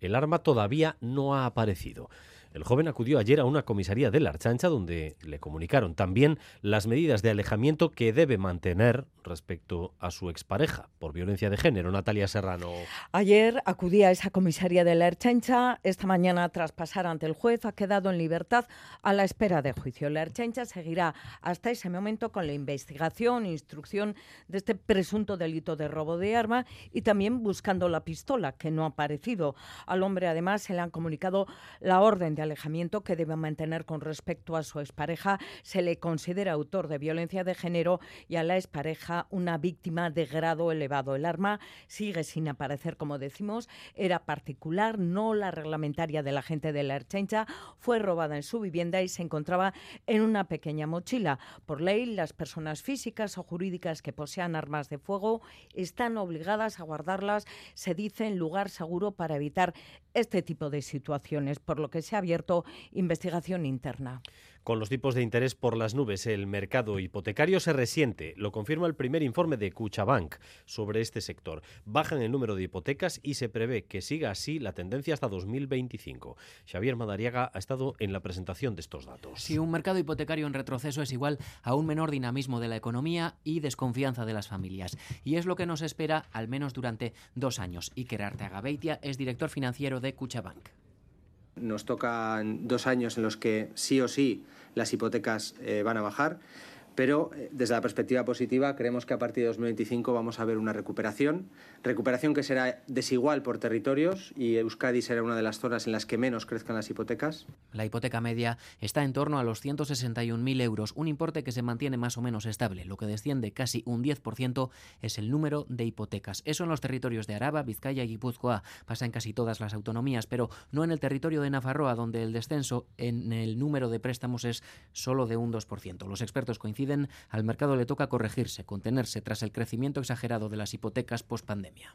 el arma todavía no ha aparecido. El joven acudió ayer a una comisaría de la Archancha donde le comunicaron también las medidas de alejamiento que debe mantener respecto a su expareja por violencia de género, Natalia Serrano. Ayer acudí a esa comisaría de la Archancha. Esta mañana, tras pasar ante el juez, ha quedado en libertad a la espera de juicio. La Archancha seguirá hasta ese momento con la investigación instrucción de este presunto delito de robo de arma y también buscando la pistola que no ha aparecido. Al hombre, además, se le han comunicado la orden de alejamiento que debe mantener con respecto a su expareja. Se le considera autor de violencia de género y a la expareja una víctima de grado elevado. El arma sigue sin aparecer, como decimos, era particular, no la reglamentaria de la gente de la Erchencha. Fue robada en su vivienda y se encontraba en una pequeña mochila. Por ley, las personas físicas o jurídicas que posean armas de fuego están obligadas a guardarlas, se dice, en lugar seguro para evitar este tipo de situaciones, por lo que se ha abierto investigación interna. Con los tipos de interés por las nubes, el mercado hipotecario se resiente. Lo confirma el primer informe de Cuchabank sobre este sector. Bajan el número de hipotecas y se prevé que siga así la tendencia hasta 2025. Xavier Madariaga ha estado en la presentación de estos datos. Si un mercado hipotecario en retroceso es igual a un menor dinamismo de la economía y desconfianza de las familias. Y es lo que nos espera al menos durante dos años. Iker Arteaga Beitia es director financiero de Cuchabank. Nos tocan dos años en los que sí o sí las hipotecas eh, van a bajar pero eh, desde la perspectiva positiva creemos que a partir de 2025 vamos a ver una recuperación, recuperación que será desigual por territorios y Euskadi será una de las zonas en las que menos crezcan las hipotecas. La hipoteca media está en torno a los 161.000 euros, un importe que se mantiene más o menos estable. Lo que desciende casi un 10% es el número de hipotecas. Eso en los territorios de Araba, Vizcaya y Guipúzcoa pasa en casi todas las autonomías, pero no en el territorio de Nafarroa, donde el descenso en el número de préstamos es solo de un 2%. Los expertos coinciden al mercado le toca corregirse, contenerse tras el crecimiento exagerado de las hipotecas post-pandemia.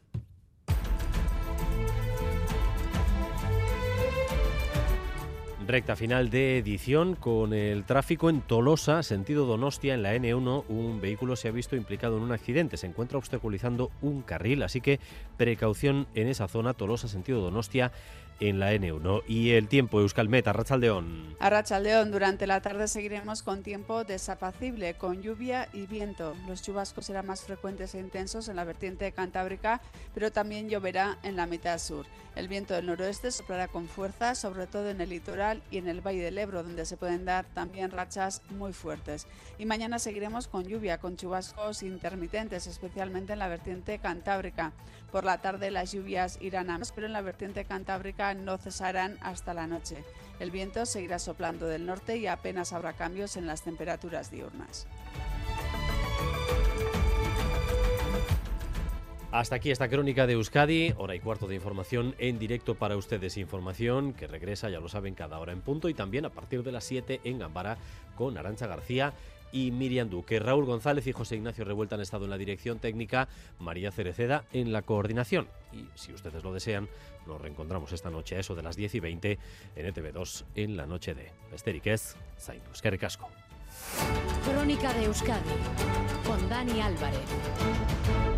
Recta final de edición con el tráfico en Tolosa, sentido Donostia, en la N1. Un vehículo se ha visto implicado en un accidente. Se encuentra obstaculizando un carril, así que precaución en esa zona, Tolosa, sentido Donostia en la N1. Y el tiempo, Euskalmet, Arrachaldeón. Arrachaldeón, durante la tarde seguiremos con tiempo desapacible, con lluvia y viento. Los chubascos serán más frecuentes e intensos en la vertiente cantábrica, pero también lloverá en la mitad sur. El viento del noroeste soplará con fuerza, sobre todo en el litoral y en el Valle del Ebro, donde se pueden dar también rachas muy fuertes. Y mañana seguiremos con lluvia, con chubascos intermitentes, especialmente en la vertiente cantábrica. Por la tarde las lluvias irán a más, pero en la vertiente cantábrica no cesarán hasta la noche. El viento seguirá soplando del norte y apenas habrá cambios en las temperaturas diurnas. Hasta aquí esta crónica de Euskadi, hora y cuarto de información en directo para ustedes. Información que regresa, ya lo saben, cada hora en punto y también a partir de las 7 en Gambara con Arancha García y Miriam Duque. Raúl González y José Ignacio Revuelta han estado en la dirección técnica, María Cereceda en la coordinación. Y si ustedes lo desean, nos reencontramos esta noche a eso de las 10 y 20 en ETV2 en la noche de Esteriquez, Zain Casco. Crónica de Euskadi con Dani Álvarez.